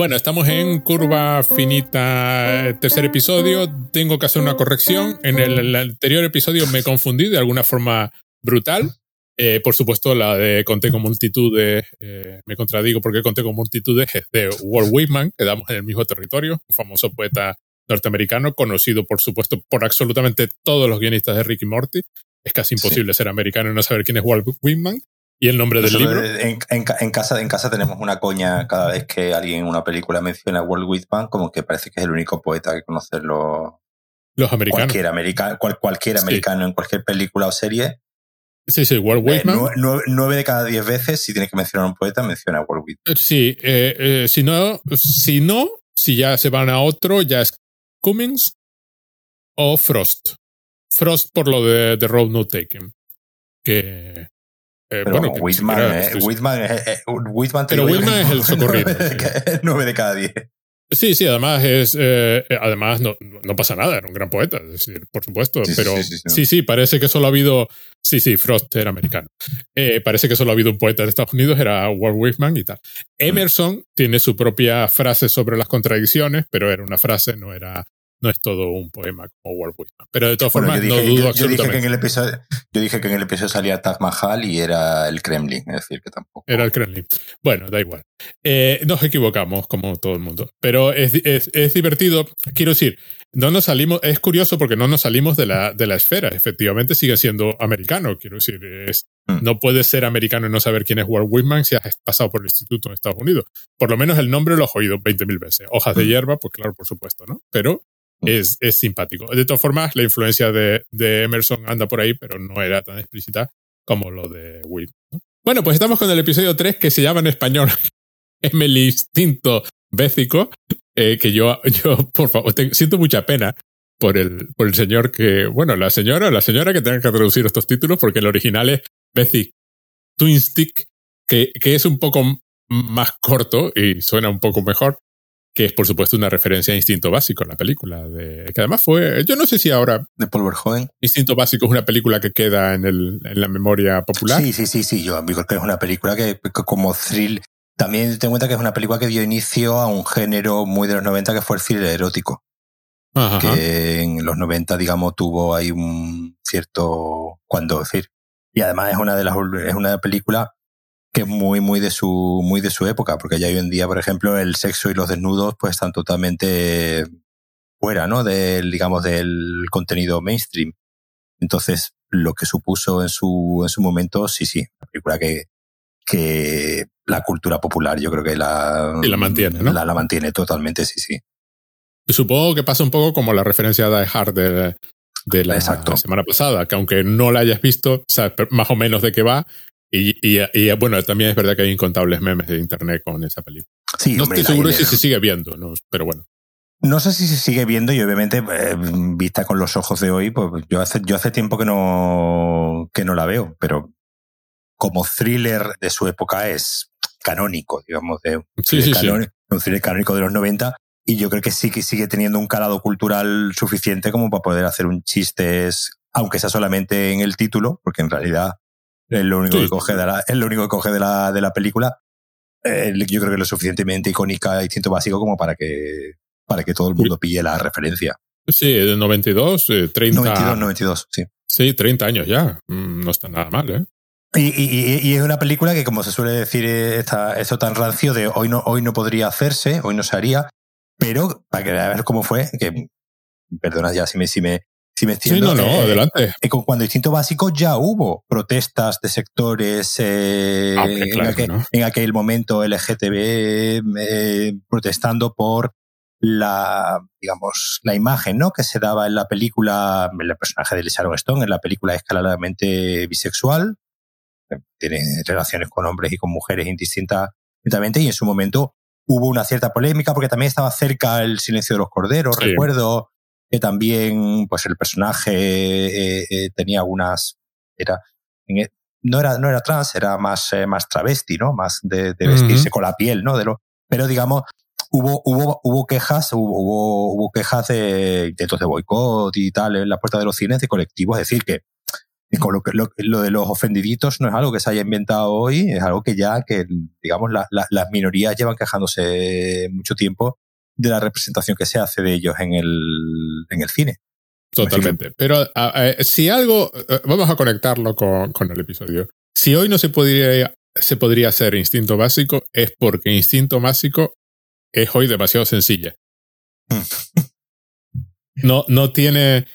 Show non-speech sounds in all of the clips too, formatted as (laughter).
Bueno, estamos en curva finita, tercer episodio. Tengo que hacer una corrección. En el, anterior episodio me confundí de alguna forma brutal. Eh, por supuesto, la de conté con multitudes, eh, me contradigo porque conté con multitudes, es de Walt Whitman, quedamos en el mismo territorio, un famoso poeta norteamericano, conocido por supuesto por absolutamente todos los guionistas de Ricky Morty. Es casi imposible ser americano y no saber quién es Walt Whitman. Y el nombre del libro. En, casa, en casa tenemos una coña cada vez que alguien en una película menciona a Walt Whitman, como que parece que es el único poeta que conocen los, los americanos. Cualquier, americano, cualquier americano en cualquier película o serie. Sí, sí, Walt eh, Whitman. nueve, de cada diez veces, si tienes que mencionar a un poeta, menciona a Walt Whitman. Sí, eh, eh, si, no, si no, si ya se van a otro, ya es Cummings o Frost. Frost por lo de The Road No Taken. Que. Eh, bueno, Whitman, eh, Whitman, eh, eh, Whitman, pero Whitman es el socorrido. 9 (laughs) de cada 10. Sí, sí, además es, además no, no, pasa nada, era un gran poeta, es decir, por supuesto, pero sí sí, parece que solo ha habido, sí, sí, Frost era americano, parece que solo ha habido un poeta de Estados Unidos, era Walt Whitman y tal. Mm. Emerson tiene su propia frase sobre las contradicciones, pero era una frase, no era no es todo un poema como Walt Whitman. Pero de todas formas, no dudo yo, dije que en el episodio, yo dije que en el episodio salía Taj Mahal y era el Kremlin, es decir, que tampoco. Era el Kremlin. Bueno, da igual. Eh, nos equivocamos, como todo el mundo. Pero es, es, es, divertido. Quiero decir, no nos salimos, es curioso porque no nos salimos de la, de la esfera. Efectivamente, sigue siendo americano. Quiero decir, es, mm. no puedes ser americano y no saber quién es Walt Whitman si has pasado por el instituto en Estados Unidos. Por lo menos el nombre lo has oído 20.000 veces. Hojas de mm. hierba, pues claro, por supuesto, ¿no? Pero es, es simpático. De todas formas, la influencia de, de, Emerson anda por ahí, pero no era tan explícita como lo de Will. Bueno, pues estamos con el episodio 3 que se llama en español (laughs) el instinto bécico, eh, que yo, yo, por favor, siento mucha pena por el, por el señor que, bueno, la señora, la señora que tenga que traducir estos títulos, porque el original es Basic Twin Stick, que, que es un poco más corto y suena un poco mejor, que es por supuesto una referencia a Instinto Básico, la película, de, que además fue, yo no sé si ahora... De Paul Verhoeven. Instinto Básico es una película que queda en, el, en la memoria popular. Sí, sí, sí, sí, yo creo que es una película que, como thrill, también ten en cuenta que es una película que dio inicio a un género muy de los 90 que fue el thriller erótico. Ajá. Que en los 90, digamos, tuvo ahí un cierto, cuando decir. Y además es una de las, es una película que es muy, muy de su, muy de su época, porque ya hoy en día, por ejemplo, el sexo y los desnudos, pues están totalmente fuera, ¿no? Del, digamos, del contenido mainstream. Entonces, lo que supuso en su, en su momento, sí, sí, la película que, que la cultura popular, yo creo que la, y la mantiene, ¿no? La, la mantiene totalmente, sí, sí. Y supongo que pasa un poco como la referencia a Die Hard de, de la, semana pasada, que aunque no la hayas visto, sabes más o menos de qué va, y, y, bueno, también es verdad que hay incontables memes de internet con esa película. Sí, no estoy seguro si se sigue viendo, ¿no? pero bueno. No sé si se sigue viendo y obviamente, eh, vista con los ojos de hoy, pues yo hace, yo hace tiempo que no, que no la veo, pero como thriller de su época es canónico, digamos, de un, un thriller canónico de los 90 y yo creo que sí que sigue teniendo un calado cultural suficiente como para poder hacer un chiste, aunque sea solamente en el título, porque en realidad es lo único que coge de la, es lo único que coge de la, de la película. Eh, yo creo que es lo suficientemente icónica y siento básico como para que, para que todo el mundo pille la referencia. Sí, de 92, 30. 92, 92, sí. Sí, 30 años ya. Mm, no está nada mal, ¿eh? Y, y, y, es una película que, como se suele decir, está eso tan rancio de hoy no, hoy no podría hacerse, hoy no se haría, pero para que veas cómo fue, que perdona ya si me, si me, si me sí, no, no, eh, adelante. Eh, cuando Instinto Básico ya hubo protestas de sectores eh, ah, en, aquel, en, aquel, momento LGTB eh, protestando por la, digamos, la imagen, ¿no? Que se daba en la película, el personaje de Lisa Stone, en la película es claramente bisexual, tiene relaciones con hombres y con mujeres indistintamente, y en su momento hubo una cierta polémica porque también estaba cerca el silencio de los corderos, recuerdo, que también pues el personaje eh, eh, tenía algunas era e, no era no era trans era más eh, más travesti no más de, vestirse con la piel no de lo pero digamos hubo hubo hubo quejas hubo hubo quejas de intentos de boicot y tal en la puerta de los cines de colectivos. Es decir que lo, de los ofendiditos no es algo que se haya inventado hoy, es algo que ya, que digamos, las minorías llevan quejándose mucho tiempo de la representación que se hace de ellos en el, en el cine. Totalmente. Pero si algo, eh, vamos a conectarlo con, con, el episodio. Si hoy no se podría, se podría hacer instinto básico, es porque instinto básico es hoy demasiado sencilla. (laughs) no, no tiene,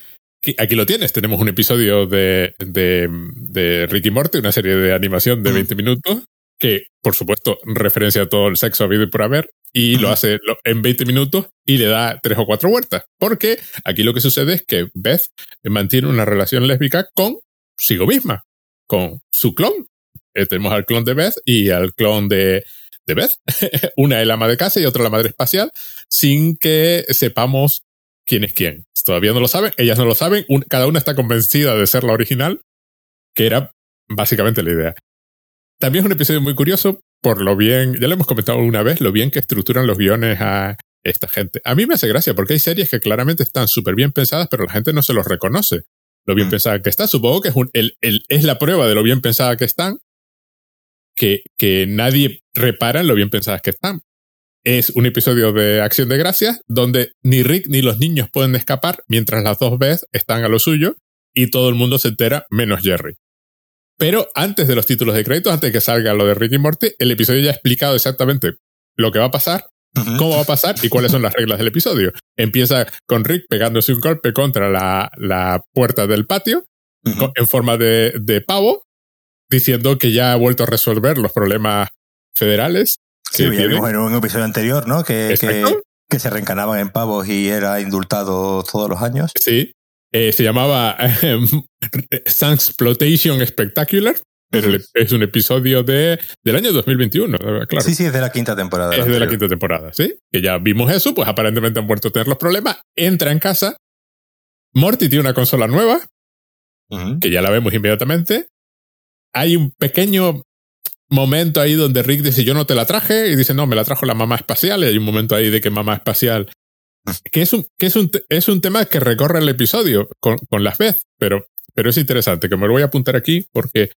Aquí lo tienes, tenemos un episodio de, de, de Ricky Morty, una serie de animación de 20 minutos, que por supuesto referencia todo el sexo habido y por haber, y lo hace en 20 minutos y le da tres o cuatro vueltas. Porque aquí lo que sucede es que Beth mantiene una relación lésbica con sigo misma, con su clon. Eh, tenemos al clon de Beth y al clon de, de Beth. (laughs) una es la ama de casa y otra la madre espacial, sin que sepamos quién es quién. Todavía no lo saben, ellas no lo saben, cada una está convencida de ser la original, que era básicamente la idea. También es un episodio muy curioso por lo bien, ya lo hemos comentado una vez, lo bien que estructuran los guiones a esta gente. A mí me hace gracia porque hay series que claramente están súper bien pensadas, pero la gente no se los reconoce. Lo bien mm. pensada que está. Supongo que es, un, el, es la prueba de lo bien pensada que están, que, que nadie repara en lo bien pensadas que están es un episodio de Acción de Gracias donde ni Rick ni los niños pueden escapar mientras las dos veces están a lo suyo y todo el mundo se entera menos Jerry. Pero antes de los títulos de crédito, antes de que salga lo de Rick y Morty, el episodio ya ha explicado exactamente lo que va a pasar, cómo va a pasar y cuáles son las reglas del episodio. Empieza con Rick pegándose un golpe contra la, puerta del patio en forma de, de pavo, diciendo que ya ha vuelto a resolver los problemas federales Sí, vimos en un episodio anterior, ¿no? Que, que, se reencanaban en pavos y era indultado todos los años. Sí. Eh, se llamaba eh, (laughs) Exploitation Spectacular, pero es un episodio de, del año 2021, claro. Sí, sí, es de la quinta temporada. Es de la quinta temporada, sí. Que ya vimos eso, pues aparentemente han vuelto a tener los problemas. Entra en casa. Morty tiene una consola nueva, que ya la vemos inmediatamente. Hay un pequeño momento ahí donde Rick dice yo no te la traje y dice no, me la trajo la mamá espacial y hay un momento ahí de que mamá espacial que es un, que es un, es un tema que recorre el episodio con, con las Beth, pero, pero es interesante, que me lo voy a apuntar aquí porque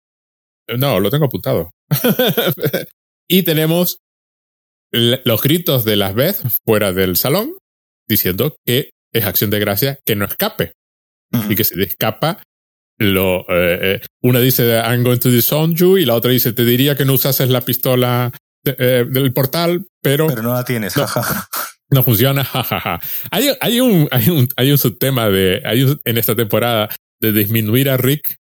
no, lo tengo apuntado. (laughs) y tenemos los gritos de las Beth fuera del salón diciendo que es acción de gracia que no escape. Y que si escapa, lo, eh, eh, una dice I'm going to disown you y la otra dice te diría que no usases la pistola eh, del portal, pero... Pero no la tienes, jaja. No, funciona, (laughs) jajaja. Hay, hay, un, hay, un, hay un subtema de, hay en esta temporada de disminuir a Rick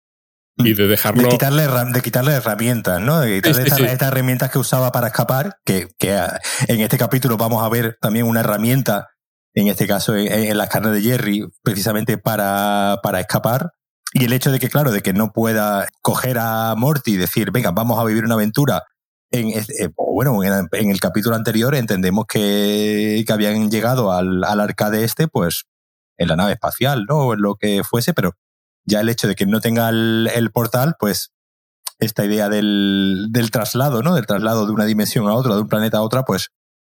y de dejarlo. De quitarle, de quitarle herramientas, ¿no? De quitarle estas, herramientas que usaba para escapar, que, que ah, en este capítulo vamos a ver también una herramienta, en este caso en, en las carnes de Jerry, precisamente para, para escapar. Y el hecho de que, claro, de que no pueda coger a Morty y decir, venga, vamos a vivir una aventura. En, eh, bueno, en, el capítulo anterior entendemos que, que habían llegado al, al arcade este, pues, en la nave espacial, ¿no? O en lo que fuese, pero ya el hecho de que no tenga el, portal, pues, esta idea del, del, traslado, ¿no? Del traslado de una dimensión a otra, de un planeta a otra, pues,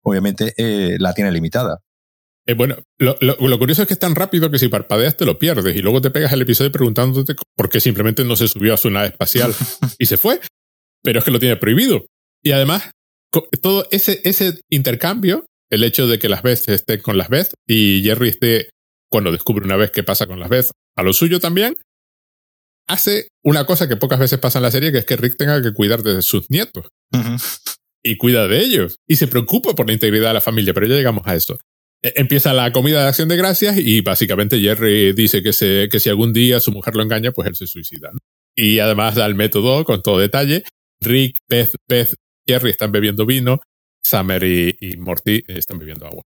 obviamente eh, la tiene limitada. Eh, bueno, lo, curioso es que es tan rápido que si parpadeas te lo pierdes y luego te pegas el episodio preguntándote por qué simplemente no se subió a su nave espacial (laughs) y se fue. Pero es que lo tiene prohibido. Y además, todo ese, ese intercambio, el hecho de que las veces estén con las veces y Jerry esté, cuando descubre una vez qué pasa con las veces, a lo suyo también, hace una cosa que pocas veces pasa en la serie, que es que Rick tenga que cuidar de sus nietos. Y cuida de ellos. Y se preocupa por la integridad de la familia, pero ya llegamos a eso. E, empieza la comida de acción de gracias y básicamente Jerry dice que, se, que si algún día su mujer lo engaña, pues él se suicida. Y además da el método con todo detalle. Rick, Pez, Pez, Jerry están bebiendo vino, Summer y, Morty están bebiendo agua.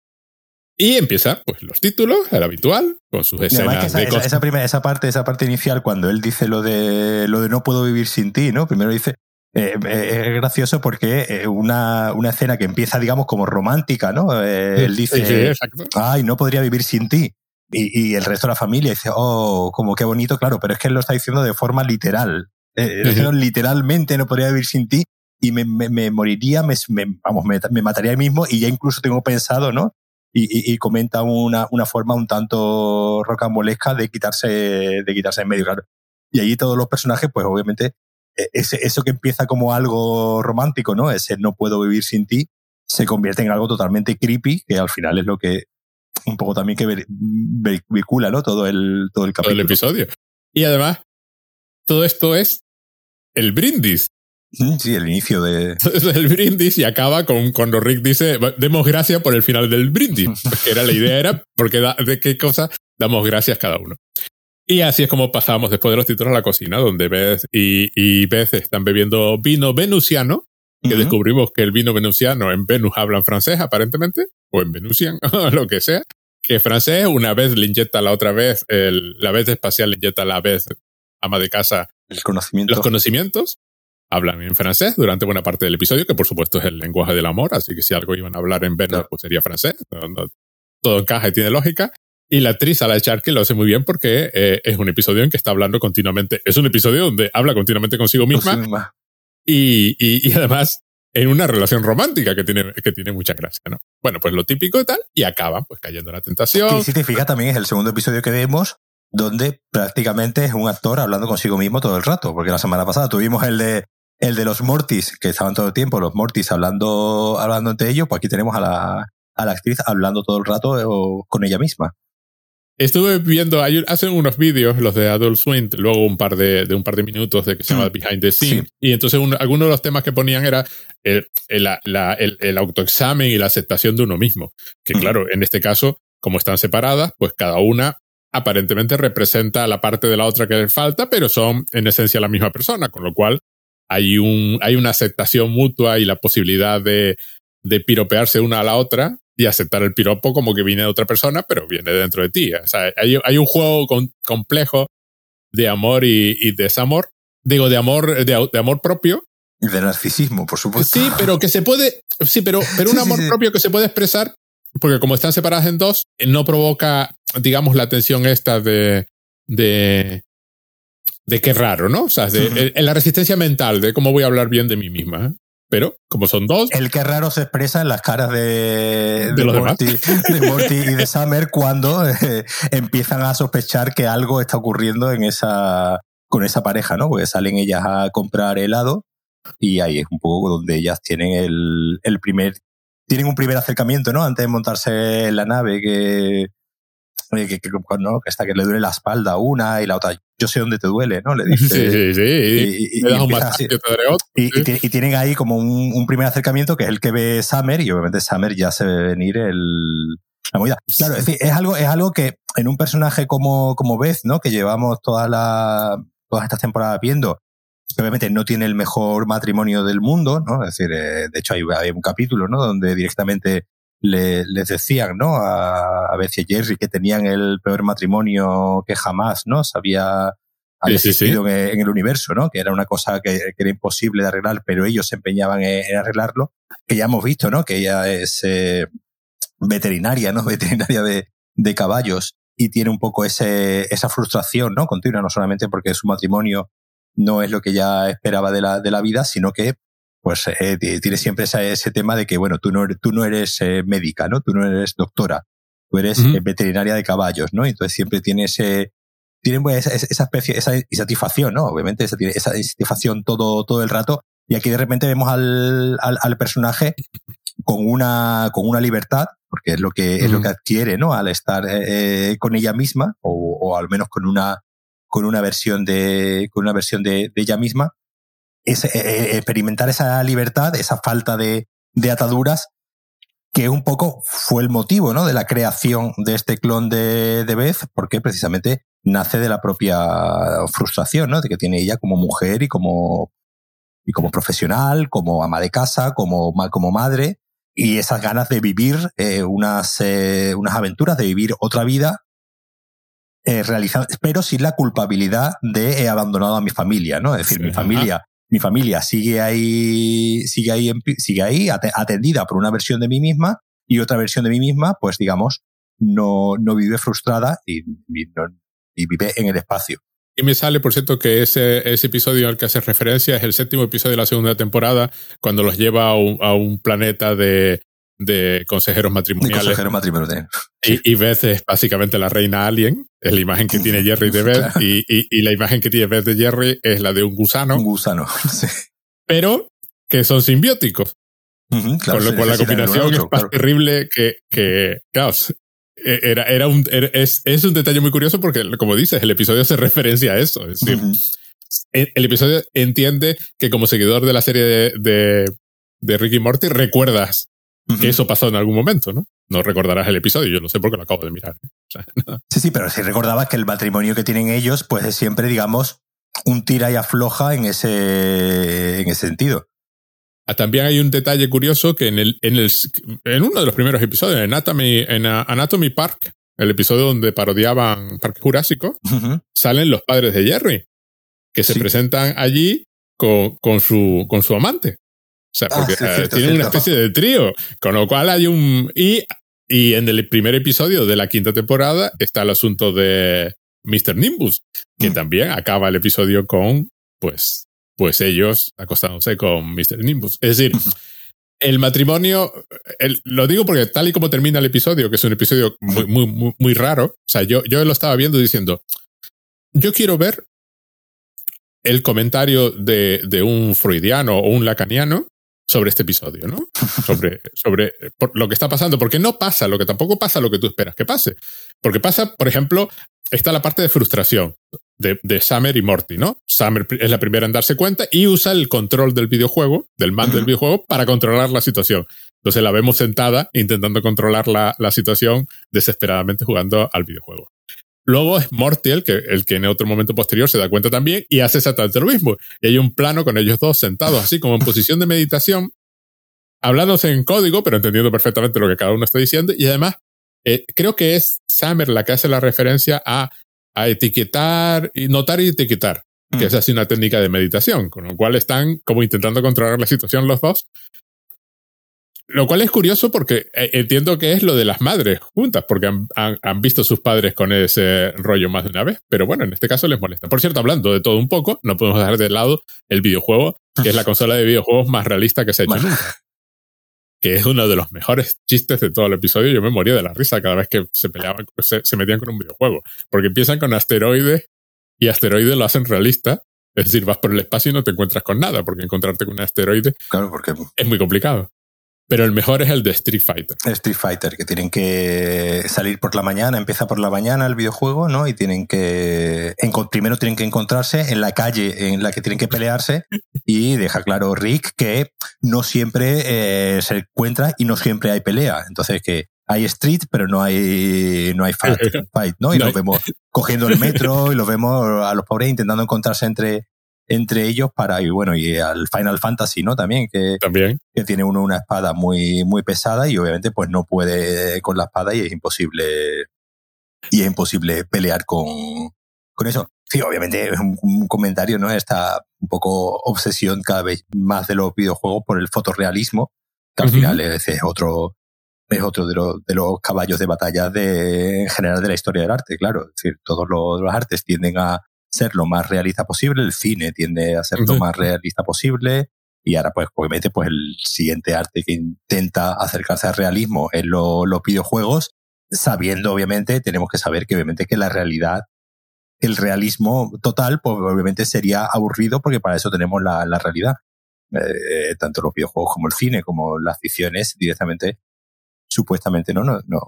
Y empieza, pues, los títulos, el habitual, con sus escenas esa, de esa, primera, esa parte, esa parte inicial, cuando él dice lo de lo de no puedo vivir sin ti, ¿no? Primero dice eh, eh, es gracioso porque eh, una, una, escena que empieza, digamos, como romántica, ¿no? él dice, ay, no podría vivir sin ti. Y, y, el resto de la familia dice, oh, como qué bonito, claro, pero es que él lo está diciendo de forma literal. Literalmente no podría vivir sin ti y me, me, moriría, me, vamos, me, mataría a mí mismo y ya incluso tengo pensado, ¿no? Y, y, comenta una, una forma un tanto rocambolesca de quitarse, de quitarse en medio, claro Y allí todos los personajes, pues obviamente, e, ese, eso que empieza como algo romántico, ¿no? Ese no puedo vivir sin ti, se convierte en algo totalmente creepy, que al final es lo que un poco también que vehicula, ¿no? Todo el, todo el capítulo. Todo el episodio. Y además, todo esto es el brindis. Sí, el inicio de. (laughs) el brindis y acaba con cuando Rick dice: Demos gracias por el final del brindis. (laughs) Que era la idea, era porque de qué cosa damos gracias cada uno. Y así es como pasamos después de los títulos a la cocina, donde Beth y, y Beth están bebiendo vino venusiano, que descubrimos que el vino venusiano en Venus hablan francés, aparentemente, o en Venusian, (laughs) o lo que sea. Que francés, una vez le inyecta la otra vez, el, la vez espacial le inyecta la vez ama de casa el conocimiento. los conocimientos. Hablan en francés durante buena parte del episodio, que por supuesto es el lenguaje del amor, así que si algo iban a hablar en Venus, pues sería francés. todo encaja y tiene lógica. Y la actriz Ala Sharkey lo hace muy bien porque eh, es un episodio en que está hablando continuamente. Es un episodio donde habla continuamente consigo misma. Y, y, además en una relación romántica que tiene, que tiene mucha gracia, ¿no? Bueno, pues lo típico y tal, y acaba pues cayendo en la tentación. Y si te fijas también es el segundo episodio que vemos donde prácticamente es un actor hablando consigo mismo todo el rato, porque la semana pasada tuvimos el de el de los Mortis, que estaban todo el tiempo los Mortis hablando, hablando entre ellos, pues aquí tenemos a la, a la actriz hablando todo el rato eh, con ella misma. Estuve viendo, hacen unos vídeos, los de Adult Swim, luego un par de, de un par de minutos de que se llama mm. Behind the Scene. Y entonces algunos de los temas que ponían era el, el, el, autoexamen y la aceptación de uno mismo. Que mm. claro, en este caso, como están separadas, pues cada una aparentemente representa la parte de la otra que le falta, pero son en esencia la misma persona, con lo cual hay un, hay una aceptación mutua y la posibilidad de, de piropearse una a la otra y aceptar el piropo como que viene de otra persona, pero viene dentro de ti. O sea, hay, hay un juego complejo de amor y, desamor. Digo, de amor, de, amor propio. Y de narcisismo, por supuesto. Sí, pero que se puede, sí, pero, (laughs) pero un amor propio que se puede expresar, porque como están separadas en dos, no provoca, digamos, la tensión esta de, de, de qué raro, ¿no? O sea, de, la resistencia mental de cómo voy a hablar bien de mí misma. ¿eh? pero como son dos. El que raro se expresa en las caras de, de, Morty, y de Summer cuando eh, empiezan a sospechar que algo está ocurriendo en esa, con esa pareja, ¿no? Porque salen ellas a comprar helado y ahí es un poco donde ellas tienen el, el primer, tienen un primer acercamiento, ¿no? Antes de montarse en la nave que, que, que, ¿no? que hasta que le duele la espalda una y la otra, yo sé dónde te duele, ¿no? Le (laughs) dice. Sí, sí, sí. Y, y, tienen ahí como un, primer acercamiento que es el que ve Summer y obviamente Summer ya se ve venir el, la movida. Claro, es, es, algo, es algo que en un personaje como, como Beth, ¿no? Que llevamos toda la, todas estas temporadas viendo, obviamente no tiene el mejor matrimonio del mundo, ¿no? Es decir, eh, de hecho hay, hay, un capítulo, ¿no? Donde directamente le, les decían, ¿no? A, a Beth y Jerry que tenían el peor matrimonio que jamás, ¿no? Se había, existido En, el universo, ¿no? Que era una cosa que, era imposible de arreglar, pero ellos se empeñaban en, arreglarlo. Que ya hemos visto, ¿no? Que ella es eh, veterinaria, ¿no? (laughs) Veterinaria de, de caballos y tiene un poco ese, esa frustración, ¿no? Continua, no solamente porque su matrimonio no es lo que ella esperaba de la, de la vida, sino que pues eh, tiene siempre ese, tema de que, bueno, tú no, tú no eres eh, médica, ¿no? Tú no eres doctora, tú eres eh, veterinaria de caballos, ¿no? Entonces siempre tiene ese, tiene pues, esa, especie, esa insatisfacción, ¿no? Obviamente esa, esa insatisfacción todo, todo el rato. Y aquí de repente vemos al, al, al personaje con una, con una libertad, porque es lo que, es lo que adquiere, ¿no? Al estar eh, con ella misma, o, o, al menos con una, con una versión de, con una versión de, de ella misma, es, eh, eh, experimentar esa libertad, esa falta de, de ataduras, que un poco fue el motivo ¿no? de la creación de este clon de, de Beth, porque precisamente nace de la propia frustración ¿no? de que tiene ella como mujer y como, y como profesional, como ama de casa, como, como madre, y esas ganas de vivir eh, unas, eh, unas aventuras, de vivir otra vida, eh, realizando, pero sin la culpabilidad de he abandonado a mi familia, ¿no? Es decir, mi familia mi familia sigue ahí, sigue ahí, sigue ahí atendida por una versión de mí misma y otra versión de mí misma, pues digamos, no, no vive frustrada y, vive en el espacio. Y me sale, por cierto, que ese, ese episodio al que hace referencia es el séptimo episodio de la segunda temporada, cuando los lleva a un planeta de, de consejeros matrimoniales. De consejeros matrimoniales. Y, y, Beth es básicamente la reina alien, es la imagen que tiene Jerry de Beth, y, y, y, la imagen que tiene Beth de Jerry es la de un gusano. Un gusano, (laughs) sí. Pero que son simbióticos. Con lo cual la combinación es más terrible que, que e, era, era un, es, es, un detalle muy curioso porque, como dices, el episodio se referencia a eso. Es decir, el, episodio entiende que como seguidor de la serie de, de, de Ricky Morty recuerdas que eso pasó en algún momento, ¿no? No recordarás el episodio, yo lo sé porque lo acabo de mirar. Sí, sí, pero si recordabas que el matrimonio que tienen ellos, pues es siempre, digamos, un tira y afloja en ese, en ese sentido. Ah, también hay un detalle curioso que en, el, en, el, en uno de los primeros episodios, en Anatomy, en Anatomy Park, el episodio donde parodiaban Parque Jurásico, salen los padres de Jerry, que se presentan allí con, con, su, con su amante. O sea, porque ah, tienen una especie de trío, con lo cual hay un... Y, y en el primer episodio de la quinta temporada está el asunto de Mr. Nimbus, que mm. también acaba el episodio con, pues, pues ellos acostándose con Mr. Nimbus. Es decir, el matrimonio, lo digo porque tal y como termina el episodio, que es un episodio muy, muy, muy, raro, o sea, yo, yo lo estaba viendo diciendo, yo quiero ver el comentario de, de un freudiano o un lacaniano sobre este episodio, ¿no? Sobre, sobre lo que está pasando, porque no pasa lo que tampoco pasa lo que tú esperas que pase. Porque pasa, por ejemplo, está la parte de frustración de, de, Summer y Morty, ¿no? Summer es la primera en darse cuenta y usa el control del videojuego, del mando del videojuego, para controlar la situación. Entonces la vemos sentada intentando controlar la, la situación desesperadamente jugando al videojuego. Luego es Morty el que, el que en otro momento posterior se da cuenta también y hace exactamente lo mismo. Y hay un plano con ellos dos sentados así como en posición de meditación, hablándose en código, pero entendiendo perfectamente lo que cada uno está diciendo. Y además, eh, creo que es Summer la que hace la referencia a, a etiquetar, y notar y etiquetar, que mm. es así una técnica de meditación, con lo cual están como intentando controlar la situación los dos lo cual es curioso porque eh, entiendo que es lo de las madres juntas, porque han, han, visto sus padres con ese rollo más de una vez, pero bueno, en este caso les molesta. Por cierto, hablando de todo un poco, no podemos dejar de lado el videojuego, que es la (laughs) consola de videojuegos más realista que se ha hecho nunca. Que es uno de los mejores chistes de todo el episodio. Yo me moría de la risa cada vez que se peleaban, se, se metían con un videojuego. Porque empiezan con asteroides y asteroides lo hacen realista. Es decir, vas por el espacio y no te encuentras con nada, porque encontrarte con un asteroide claro, porque... es muy complicado. Pero el mejor es el de Street Fighter. Street Fighter, que tienen que salir por la mañana, empieza por la mañana el videojuego, ¿no? Y tienen que. Primero tienen que encontrarse en la calle en la que tienen que pelearse. (laughs) Y deja claro Rick que no siempre eh, se encuentra y no siempre hay pelea. Entonces que hay street, pero no hay, no hay fight, (laughs) ¿no? Y los vemos (laughs) cogiendo el metro y los vemos a los pobres intentando encontrarse entre, entre ellos para, y bueno, y al Final Fantasy, ¿no? También, que, También. que tiene uno una espada muy, muy pesada y obviamente pues no puede con la espada y es imposible, y es imposible pelear con, con eso. Sí, obviamente es un, comentario, ¿no? Esta un poco obsesión cada vez más de los videojuegos por el fotorrealismo, que al final es, otro, es otro de los, de los caballos de batalla de, en general de la historia del arte, claro. Es decir, todos los artes tienden a, ser lo más realista posible, el cine tiende a ser lo más realista posible, y ahora pues obviamente pues el siguiente arte que intenta acercarse al realismo en los videojuegos, sabiendo obviamente, tenemos que saber que obviamente que la realidad, el realismo total, pues obviamente sería aburrido porque para eso tenemos la, la realidad. Eh, tanto los videojuegos como el cine, como las ficciones directamente, supuestamente no, no, no,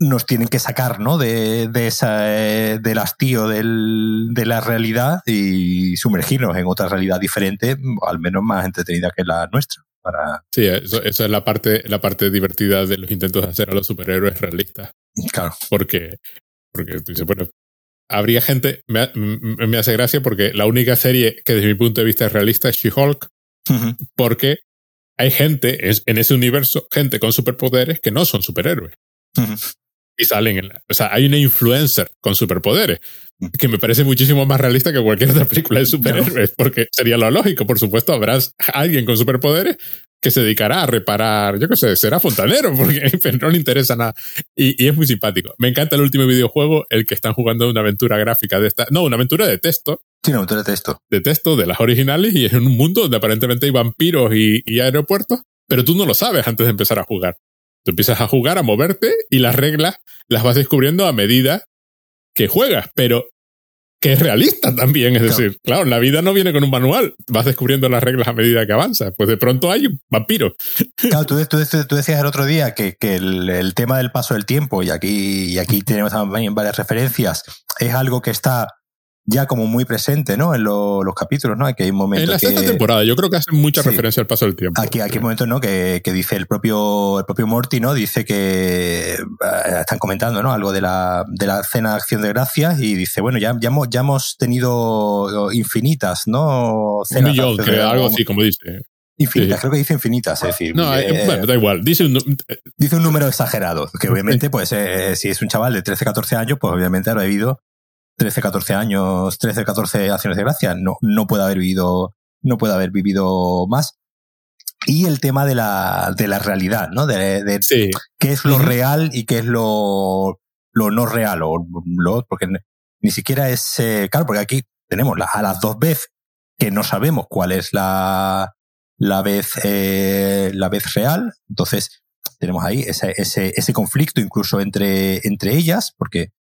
nos tienen que sacar ¿no? de, de esa, del hastío del, de la realidad y sumergirnos en otra realidad diferente, al menos más entretenida que la nuestra. Para... Sí, eso, es la parte, la parte divertida de los intentos de hacer a los superhéroes realistas. Claro. Porque, porque tú dices, bueno, habría gente, me, me, hace gracia porque la única serie que desde mi punto de vista es realista es She-Hulk, porque hay gente en ese universo, gente con superpoderes que no son superhéroes y salen. En la, o sea, hay una influencer con superpoderes que me parece muchísimo más realista que cualquier otra película de (laughs) superhéroes, porque sería lo lógico. Por supuesto, habrá alguien con superpoderes que se dedicará a reparar, yo qué sé, será fontanero, (laughs) porque (laughs) no le interesa nada. Y, y, es muy simpático. Me encanta el último videojuego, el que están jugando una aventura gráfica de esta, no, una aventura de texto. Sí, una aventura de texto. De texto, de las originales, y es en un mundo donde aparentemente hay vampiros y, y aeropuertos, pero tú no lo sabes antes de empezar a jugar. Tú empiezas a jugar, a moverte y las reglas las vas descubriendo a medida que juegas, pero que es realista también. Es decir, claro, la vida no viene con un manual. Vas descubriendo las reglas a medida que avanzas. Pues de pronto hay un vampiro. Claro, tú, decías el otro día que, el, tema del paso del tiempo, y aquí, y aquí tenemos también varias referencias, es algo que está ya como muy presente, ¿no? En los capítulos, ¿no? Aquí hay momentos. En la sexta temporada, yo creo que hacen mucha referencia al paso del tiempo. Aquí, aquí hay momentos, ¿no? Que, dice el propio, el propio Morty, ¿no? Dice que eh, están comentando, ¿no? Algo de la, de la cena de acción de gracias y dice, bueno, ya, ya, hemos, ya hemos tenido infinitas, ¿no? un millón, que algo así, como dice. Infinitas, creo que dice infinitas, es decir. No, eh, bueno, da igual. Dice un, dice un número exagerado, que obviamente, pues, eh, si es un chaval de 13, 14 años, pues obviamente ha vivido 13, 14 años, 13, 14 acciones de gracia, no, no puede haber vivido, no puede haber vivido más. Y el tema de la, de la realidad, ¿no? De, de qué es lo real y qué es lo, lo no real, o lo, porque ni siquiera es, eh, claro, porque aquí tenemos a las dos veces que no sabemos cuál es la, la vez, eh, la vez real. Entonces, tenemos ahí ese, ese, ese conflicto incluso entre, entre ellas, porque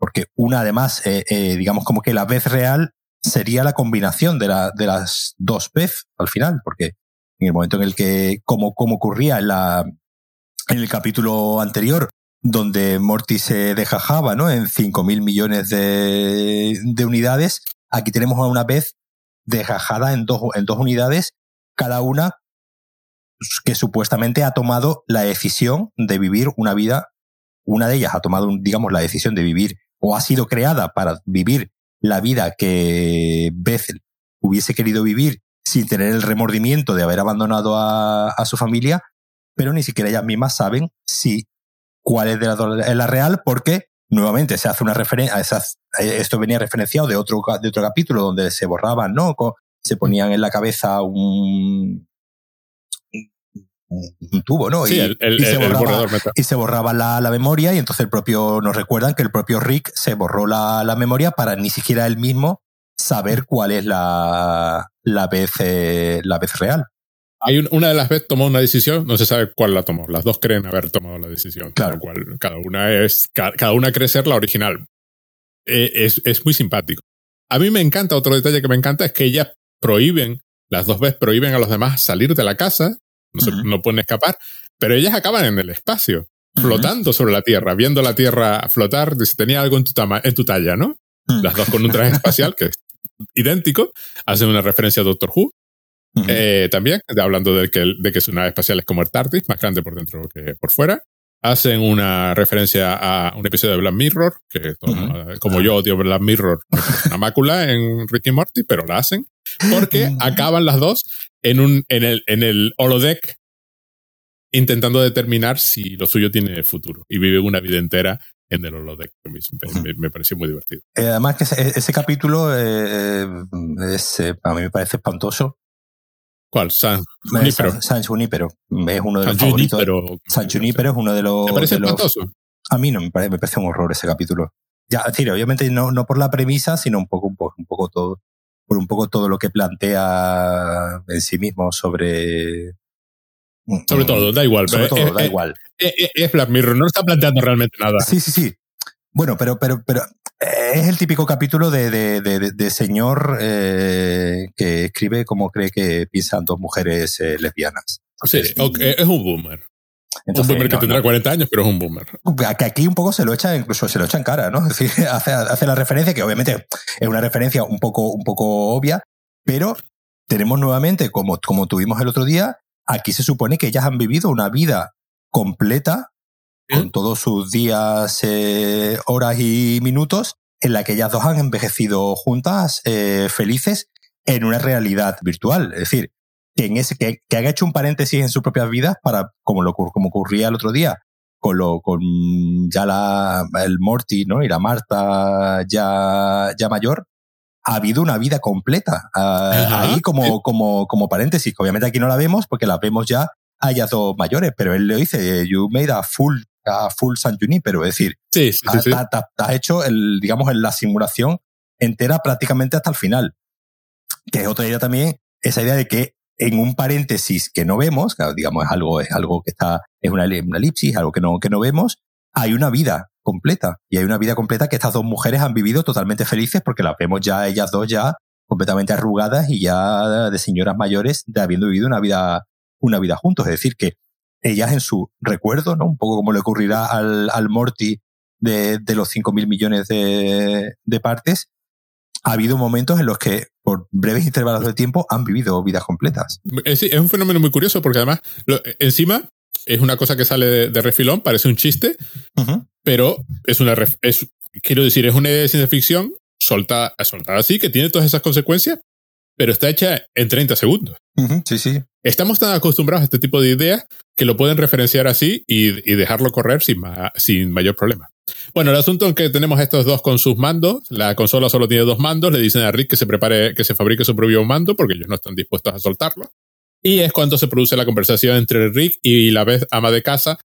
porque una además, eh, eh, digamos como que la vez real sería la combinación de, la, de las dos vez al final, porque en el momento en el que, como, como ocurría en, la, en el capítulo anterior, donde Morty se dejajaba ¿no? en 5.000 millones de, de unidades, aquí tenemos una vez dejajada en dos, en dos unidades, cada una que supuestamente ha tomado la decisión de vivir una vida, una de ellas ha tomado, digamos, la decisión de vivir o ha sido creada para vivir la vida que Beth hubiese querido vivir sin tener el remordimiento de haber abandonado a, su familia, pero ni siquiera ellas mismas saben si cuál es, de la, la real, porque nuevamente se hace una referencia, esto venía referenciado de otro, de otro capítulo donde se borraban, ¿no? Se ponían en la cabeza un, un tubo, ¿no? y, se borraba, la, memoria y entonces el propio, nos recuerdan que el propio Rick se borró la, memoria para ni siquiera él mismo saber cuál es la, la vez, eh, la vez real. Hay una de las veces tomó una decisión, no se sabe cuál la tomó. Las dos creen haber tomado la decisión. Claro. Cual, cada una es, cada una cree ser la original. Eh, es, es muy simpático. A mí me encanta, otro detalle que me encanta es que ellas prohíben, las dos veces prohíben a los demás salir de la casa no, pueden escapar, pero ellas acaban en el espacio, flotando sobre la Tierra, viendo la Tierra flotar, si tenía algo en tu, en tu talla, ¿no? Las dos con un traje espacial que es idéntico, hacen una referencia a Doctor Who, eh, también, hablando de que, de que su nave espacial es como el TARDIS, más grande por dentro que por fuera. Hacen una referencia a un episodio de Black Mirror, que como yo odio Black Mirror, (laughs) una mácula en Ricky Morty, pero la hacen, porque acaban las dos en, un, en, el, en el holodeck intentando determinar si lo suyo tiene futuro y vive una vida entera en el holodeck. Me, me, pareció muy divertido. Eh, además que ese, capítulo eh, es, eh, a mí me parece espantoso. ¿Cuál? San Junipero. San, Junipero. Es uno de los San favoritos. San Junipero es uno de los... ¿Te parece espantoso? a mí no, me parece, me parece un horror ese capítulo. Ya, decir, obviamente no, no por la premisa, sino un poco, un poco, un poco todo por un poco todo lo que plantea en sí mismo sobre... Sobre todo, da igual. Sobre todo, da igual. Es, Black Mirror, no está planteando realmente nada. Sí, sí, sí. Bueno, pero, pero, pero es el típico capítulo de, de, de, señor eh, que escribe como cree que piensan dos mujeres eh, lesbianas. Sí, es un boomer un boomer que tendrá 40 años, pero es un boomer. Que aquí un poco se lo echa, incluso se lo echa en cara, ¿no? (laughs) Es decir, hace, hace la referencia, que obviamente es una referencia un poco, un poco obvia, pero tenemos nuevamente, como, como tuvimos el otro día, aquí se supone que ellas han vivido una vida completa, con todos sus días, eh, horas y minutos, en la que ellas dos han envejecido juntas, eh, felices, en una realidad virtual. Es decir, que, en ese, que, que han hecho un paréntesis en sus propias vidas para, como, lo, como ocurría el otro día, con, lo, con ya la, el Morty ¿no? y la Marta ya, ya mayor, ha habido una vida completa ah, ahí como, como, como paréntesis. Obviamente aquí no la vemos porque la vemos ya a ellas dos mayores, pero él le dice, you made a full, a full San pero es decir, sí, sí, sí, has, hecho el, digamos, la simulación entera prácticamente hasta el final. Que es otra idea también, esa idea de que en un paréntesis que no vemos, digamos, es algo, es algo que está, es una, una elipsis, algo que no, que no vemos, hay una vida completa. Y hay una vida completa que estas dos mujeres han vivido totalmente felices porque las vemos ya, ellas dos ya completamente arrugadas y ya de señoras mayores de habiendo vivido una vida, una vida juntos. Es decir, que ellas en su recuerdo, ¿no? Un poco como le ocurrirá al, al Morty de, de los 5.000 millones de, de partes, ha habido momentos en los que por breves intervalos de tiempo han vivido vidas completas. Es, es un fenómeno muy curioso porque además encima es una cosa que sale de, refilón, parece un chiste, pero es una es, quiero decir, es una idea de ciencia ficción soltada, soltada así, que tiene todas esas consecuencias, pero está hecha en 30 segundos. sí, sí. Estamos tan acostumbrados a este tipo de ideas que lo pueden referenciar así y, dejarlo correr sin, sin mayor problema. Bueno, el asunto es que tenemos estos dos con sus mandos. La consola solo tiene dos mandos. Le dicen a Rick que se prepare, que se fabrique su propio mando porque ellos no están dispuestos a soltarlo. Y es cuando se produce la conversación entre Rick y la vez ama de casa,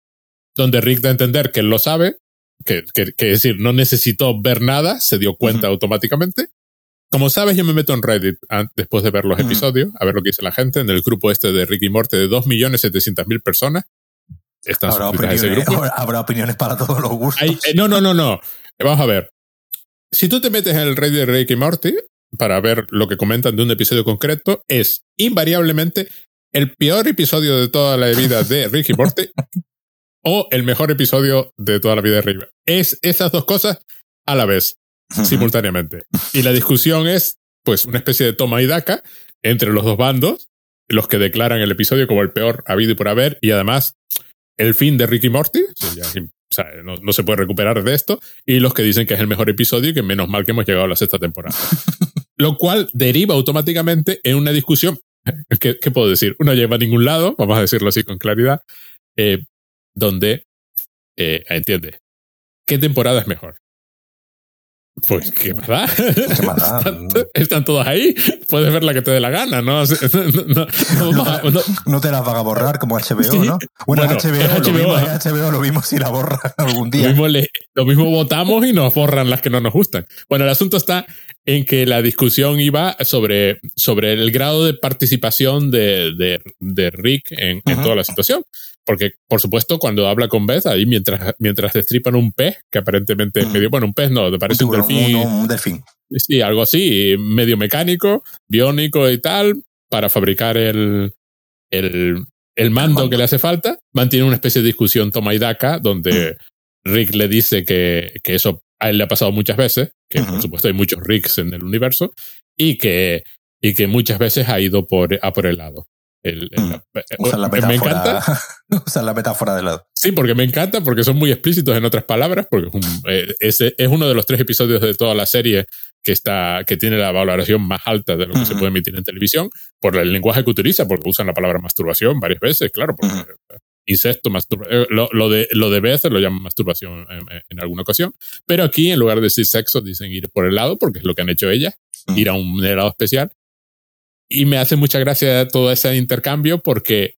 donde Rick da a entender que él lo sabe, que, que, es decir, no necesitó ver nada, se dio cuenta automáticamente. Como sabes, yo me meto en Reddit después de ver los episodios, a ver lo que dice la gente, en el grupo este de Rick y Morty de 2.700.000 personas. ¿Habrá opiniones, (laughs) habrá opiniones para todos los gustos. Eh, no, no, no, no. Vamos a ver. Si tú te metes en el Reddit de Rick y Morty, para ver lo que comentan de un episodio concreto, es invariablemente el peor episodio de toda la vida de (laughs) Ricky Morty o el mejor episodio de toda la vida de Rick. Es esas dos cosas a la vez, simultáneamente. Y la discusión es, pues, una especie de toma y daca entre los dos bandos, los que declaran el episodio como el peor habido y por haber, y además el fin de Ricky Morty, o sea, no, se puede recuperar de esto, y los que dicen que es el mejor episodio y que menos mal que hemos llegado a la sexta temporada. (laughs) Lo cual deriva automáticamente en una discusión. ¿Qué, puedo decir? Uno lleva a ningún lado, vamos a decirlo así con claridad, eh, donde, eh, entiende, ¿qué temporada es mejor? Pues, ¿qué más da? están, todas ahí. Puedes ver la que te dé la gana, ¿no? (laughs) No, te las van a borrar como HBO, ¿no? Bueno, HBO, HBO, lo mismo, HBO lo vimos si la borran (laughs) algún día. Lo mismo, votamos y nos borran las que no nos gustan. Bueno, el asunto está en que la discusión iba sobre, sobre el grado de participación de, de, de Rick en, en toda la situación. Porque, por supuesto, cuando habla con Beth, ahí mientras, mientras destripan un pez, que aparentemente es mm. medio, bueno, un pez no, te parece un, delfín. Un, delfín. Sí, algo así, medio mecánico, biónico y tal, para fabricar el, el, el, mando, que le hace falta. Mantiene una especie de discusión toma y daca, donde mm. Rick le dice que, que eso a él le ha pasado muchas veces, que por supuesto hay muchos Ricks en el universo, y que, y que muchas veces ha ido por, a por el lado. El, mm. la metáfora, me encanta. (laughs) la metáfora de lado. Sí, porque me encanta, porque son muy explícitos en otras palabras, porque es, un, eh, es, uno de los tres episodios de toda la serie que, está, que tiene la valoración más alta de lo que se puede emitir en televisión, por el lenguaje que utiliza, porque usan la palabra masturbación varias veces, claro, porque incesto, masturbación, eh, lo, lo, de, lo de veces lo llaman masturbación en, alguna ocasión, pero aquí en lugar de decir sexo dicen ir por el lado, porque es lo que han hecho ellas, ir a un helado especial, y me hace mucha gracia todo ese intercambio porque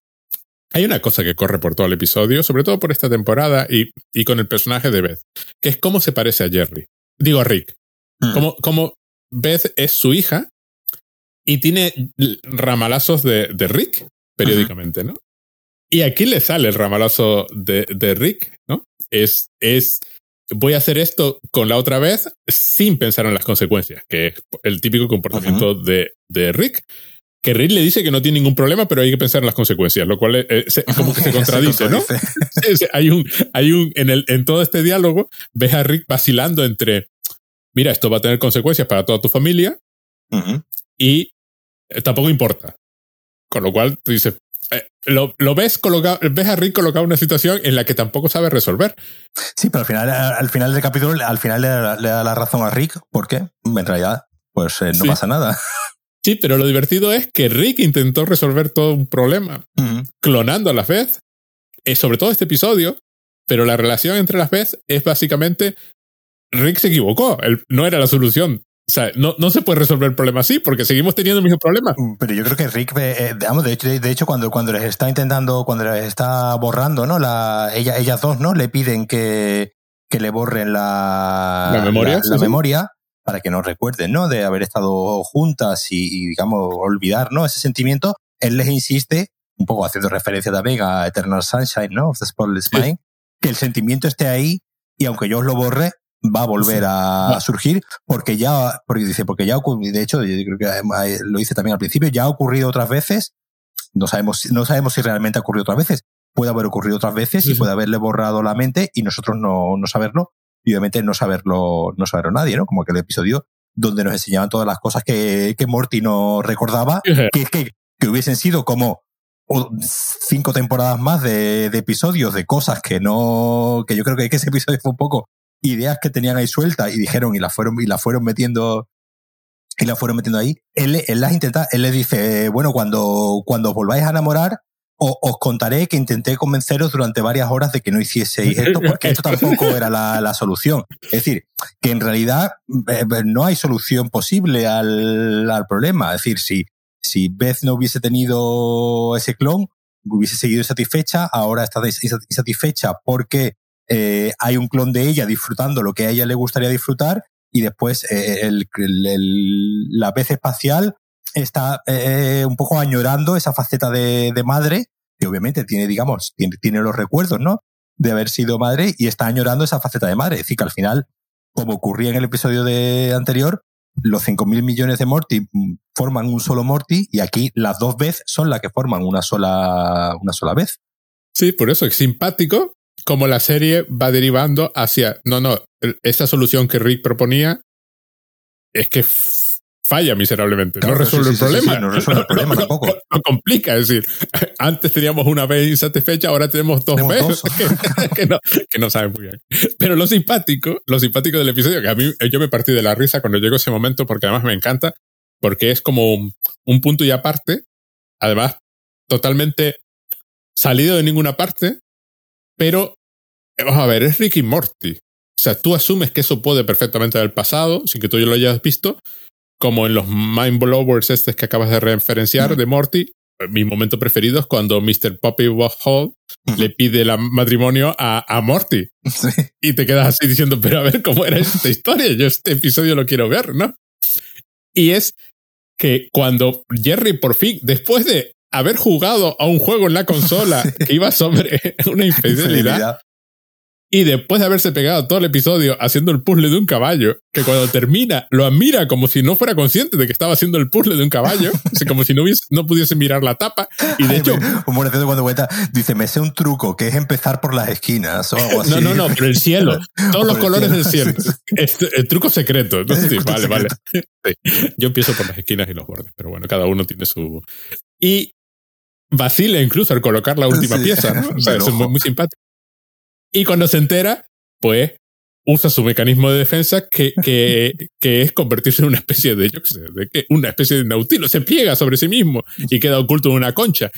hay una cosa que corre por todo el episodio, sobre todo por esta temporada y, y con el personaje de Beth, que es cómo se parece a Jerry. Digo a Rick. Mm. Como, como Beth es su hija y tiene ramalazos de, de Rick periódicamente, ¿no? Y aquí le sale el ramalazo de, de Rick, ¿no? Es, es voy a hacer esto con la otra vez sin pensar en las consecuencias, que es el típico comportamiento de, de, Rick. Que Rick le dice que no tiene ningún problema, pero hay que pensar en las consecuencias, lo cual es, como que se (laughs) contradice, ¿no? (laughs) hay un, hay un, en, el, en todo este diálogo, ves a Rick vacilando entre, mira, esto va a tener consecuencias para toda tu familia y tampoco importa. Con lo cual tú dices, eh, lo, lo, ves colocado, ves a Rick colocado en una situación en la que tampoco sabe resolver. Sí, pero al final, al final del capítulo, al final le da, la razón a Rick, porque en realidad, pues eh, no pasa nada. Sí, pero lo divertido es que Rick intentó resolver todo un problema clonando a las vez, eh, sobre todo este episodio, pero la relación entre las vez es básicamente Rick se equivocó, no era la solución. O sea, no, no se puede resolver el problema así, porque seguimos teniendo el mismo problema. Mm, pero yo creo que Rick, eh, digamos, de hecho, de, hecho cuando, cuando les está intentando, cuando les está borrando, ¿no? La, ella, ellas dos, ¿no? Le piden que, que le borren la, la memoria, la, memoria para que no recuerden, ¿no? De haber estado juntas y, digamos, olvidar, ¿no? Ese sentimiento. él les insiste, un poco haciendo referencia también a Eternal Sunshine, ¿no? Of the Spotless Mind, que el sentimiento esté ahí y aunque yo os lo borre, va a volver a, surgir porque ya, porque dice, porque ya de hecho, yo creo que lo hice también al principio, ya ha ocurrido otras veces, no sabemos, no sabemos si realmente ha ocurrido otras veces, puede haber ocurrido otras veces y puede haberle borrado la mente y nosotros no, no saberlo, y obviamente no saberlo, no saberlo nadie, ¿no? Como aquel episodio donde nos enseñaban todas las cosas que, que Morty no recordaba, que, que, que hubiesen sido como cinco temporadas más de, de, episodios, de cosas que no, que yo creo que, ese episodio fue un poco ideas que tenían ahí sueltas y dijeron y las fueron, y las fueron metiendo, y las fueron metiendo ahí. Él, él las intenta, él le dice, bueno, cuando, cuando os volváis a enamorar, os contaré que intenté convenceros durante varias horas de que no hicieseis esto, porque esto tampoco (laughs) era la, la solución. Es decir, que en realidad eh, no hay solución posible al, al problema. Es decir, si, si Beth no hubiese tenido ese clon, hubiese seguido insatisfecha, ahora está insatisfecha porque eh, hay un clon de ella disfrutando lo que a ella le gustaría disfrutar y después eh, el, el, la Beth espacial está eh, un poco añorando esa faceta de, de, madre, que obviamente tiene, digamos, tiene, tiene los recuerdos, ¿no? De haber sido madre y está añorando esa faceta de madre. Es decir, que al final, como ocurría en el episodio de anterior, los 5.000 millones de Morty forman un solo Morty y aquí las dos veces son las que forman una sola, una sola vez. Sí, por eso es simpático como la serie va derivando hacia, no, no, esa solución que Rick proponía es que falla miserablemente. no resuelve el problema. no resuelve el problema tampoco. No, complica. Es decir, (laughs) antes teníamos una vez insatisfecha, ahora tenemos dos veces. (laughs) Que, no, que no saben muy bien. Pero lo simpático, lo simpático del episodio, que a mí yo me partí de la risa cuando llegó ese momento, porque además me encanta, porque es como un punto y aparte, además totalmente salido de ninguna parte, pero vamos a ver, es Ricky Morty. O sea, tú asumes que eso puede perfectamente haber pasado, sin que tú ya lo hayas visto, como en los mind blowers estos que acabas de referenciar de Morty. Mi momento preferido es cuando Mr. Poppy Hall le pide el matrimonio a, a Morty. Y te quedas así diciendo, pero a ver cómo era esta historia. Yo este episodio lo quiero ver, ¿no? Y es que cuando Jerry por fin, después de haber jugado a un juego en la consola (laughs) que iba sobre una infidelidad, y después de haberse pegado todo el episodio haciendo el puzzle de un caballo, que cuando (laughs) termina lo admira como si no fuera consciente de que estaba haciendo el puzzle de un caballo, (laughs) como si no, no pudiese mirar la tapa. Y de hecho. Un cuando vuelta dice: Me sé un truco que es empezar por las esquinas o algo así. No, no, no, pero el cielo. (laughs) Todos los colores del cielo. el truco secreto. Entonces, sí, vale, vale. Yo empiezo por las esquinas y los bordes, pero bueno, cada uno tiene su. Y vacila incluso al colocar la última pieza, ¿no? O sea, es muy simpático. Y cuando se entera, pues usa su mecanismo de defensa que, que, (laughs) que es convertirse en una especie de, yo qué sé, de que una especie de nautilo, se pliega sobre sí mismo y queda oculto en una concha.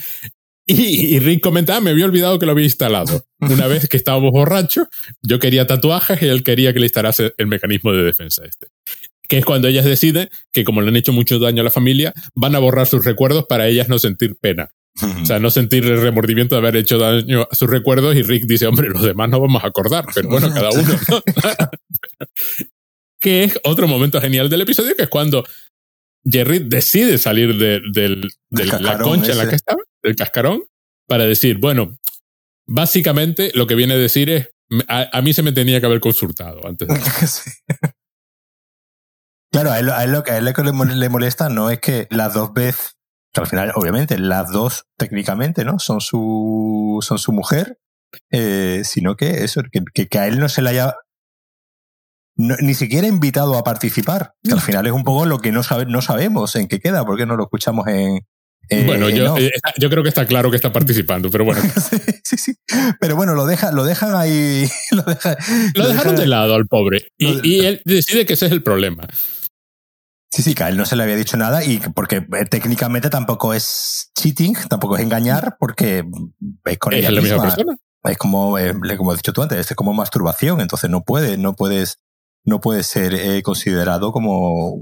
Y, y Rick comentaba, me había olvidado que lo había instalado. Una vez que estábamos borrachos, yo quería tatuajes y él quería que le instalase el mecanismo de defensa este. Que es cuando ellas deciden que como le han hecho mucho daño a la familia, van a borrar sus recuerdos para ellas no sentir pena. O sea, no sentir el remordimiento de haber hecho daño a sus recuerdos y Rick dice, hombre, los demás no vamos a acordar, pero bueno, cada uno. (laughs) que es otro momento genial del episodio, que es cuando Jerry decide salir de, la concha en la que estaba, del cascarón, para decir, bueno, básicamente lo que viene a decir es, a, mí se me tenía que haber consultado antes de... (laughs) Claro, a él, lo que a él le molesta no es que las dos veces al final, obviamente, las dos técnicamente, ¿no? Son su, son su mujer, eh, sino que eso, que, que, a él no se le haya ni siquiera invitado a participar, que al final es un poco lo que no, sabe, no sabemos en qué queda, porque no lo escuchamos en... bueno, yo, eh, yo, creo que está claro que está participando, pero bueno. (laughs) sí, sí, Pero bueno, lo, deja, lo dejan ahí. (laughs) Lo, lo, dejaron de lado al pobre. Y, y él decide que ese es el problema. Sí, sí, que a él no se le había dicho nada y porque eh, técnicamente tampoco es cheating, tampoco es engañar, porque es con ella la misma. persona. Es como, eh, como has dicho tú antes, es como masturbación, entonces no puede, no puedes, no puede ser eh, considerado como,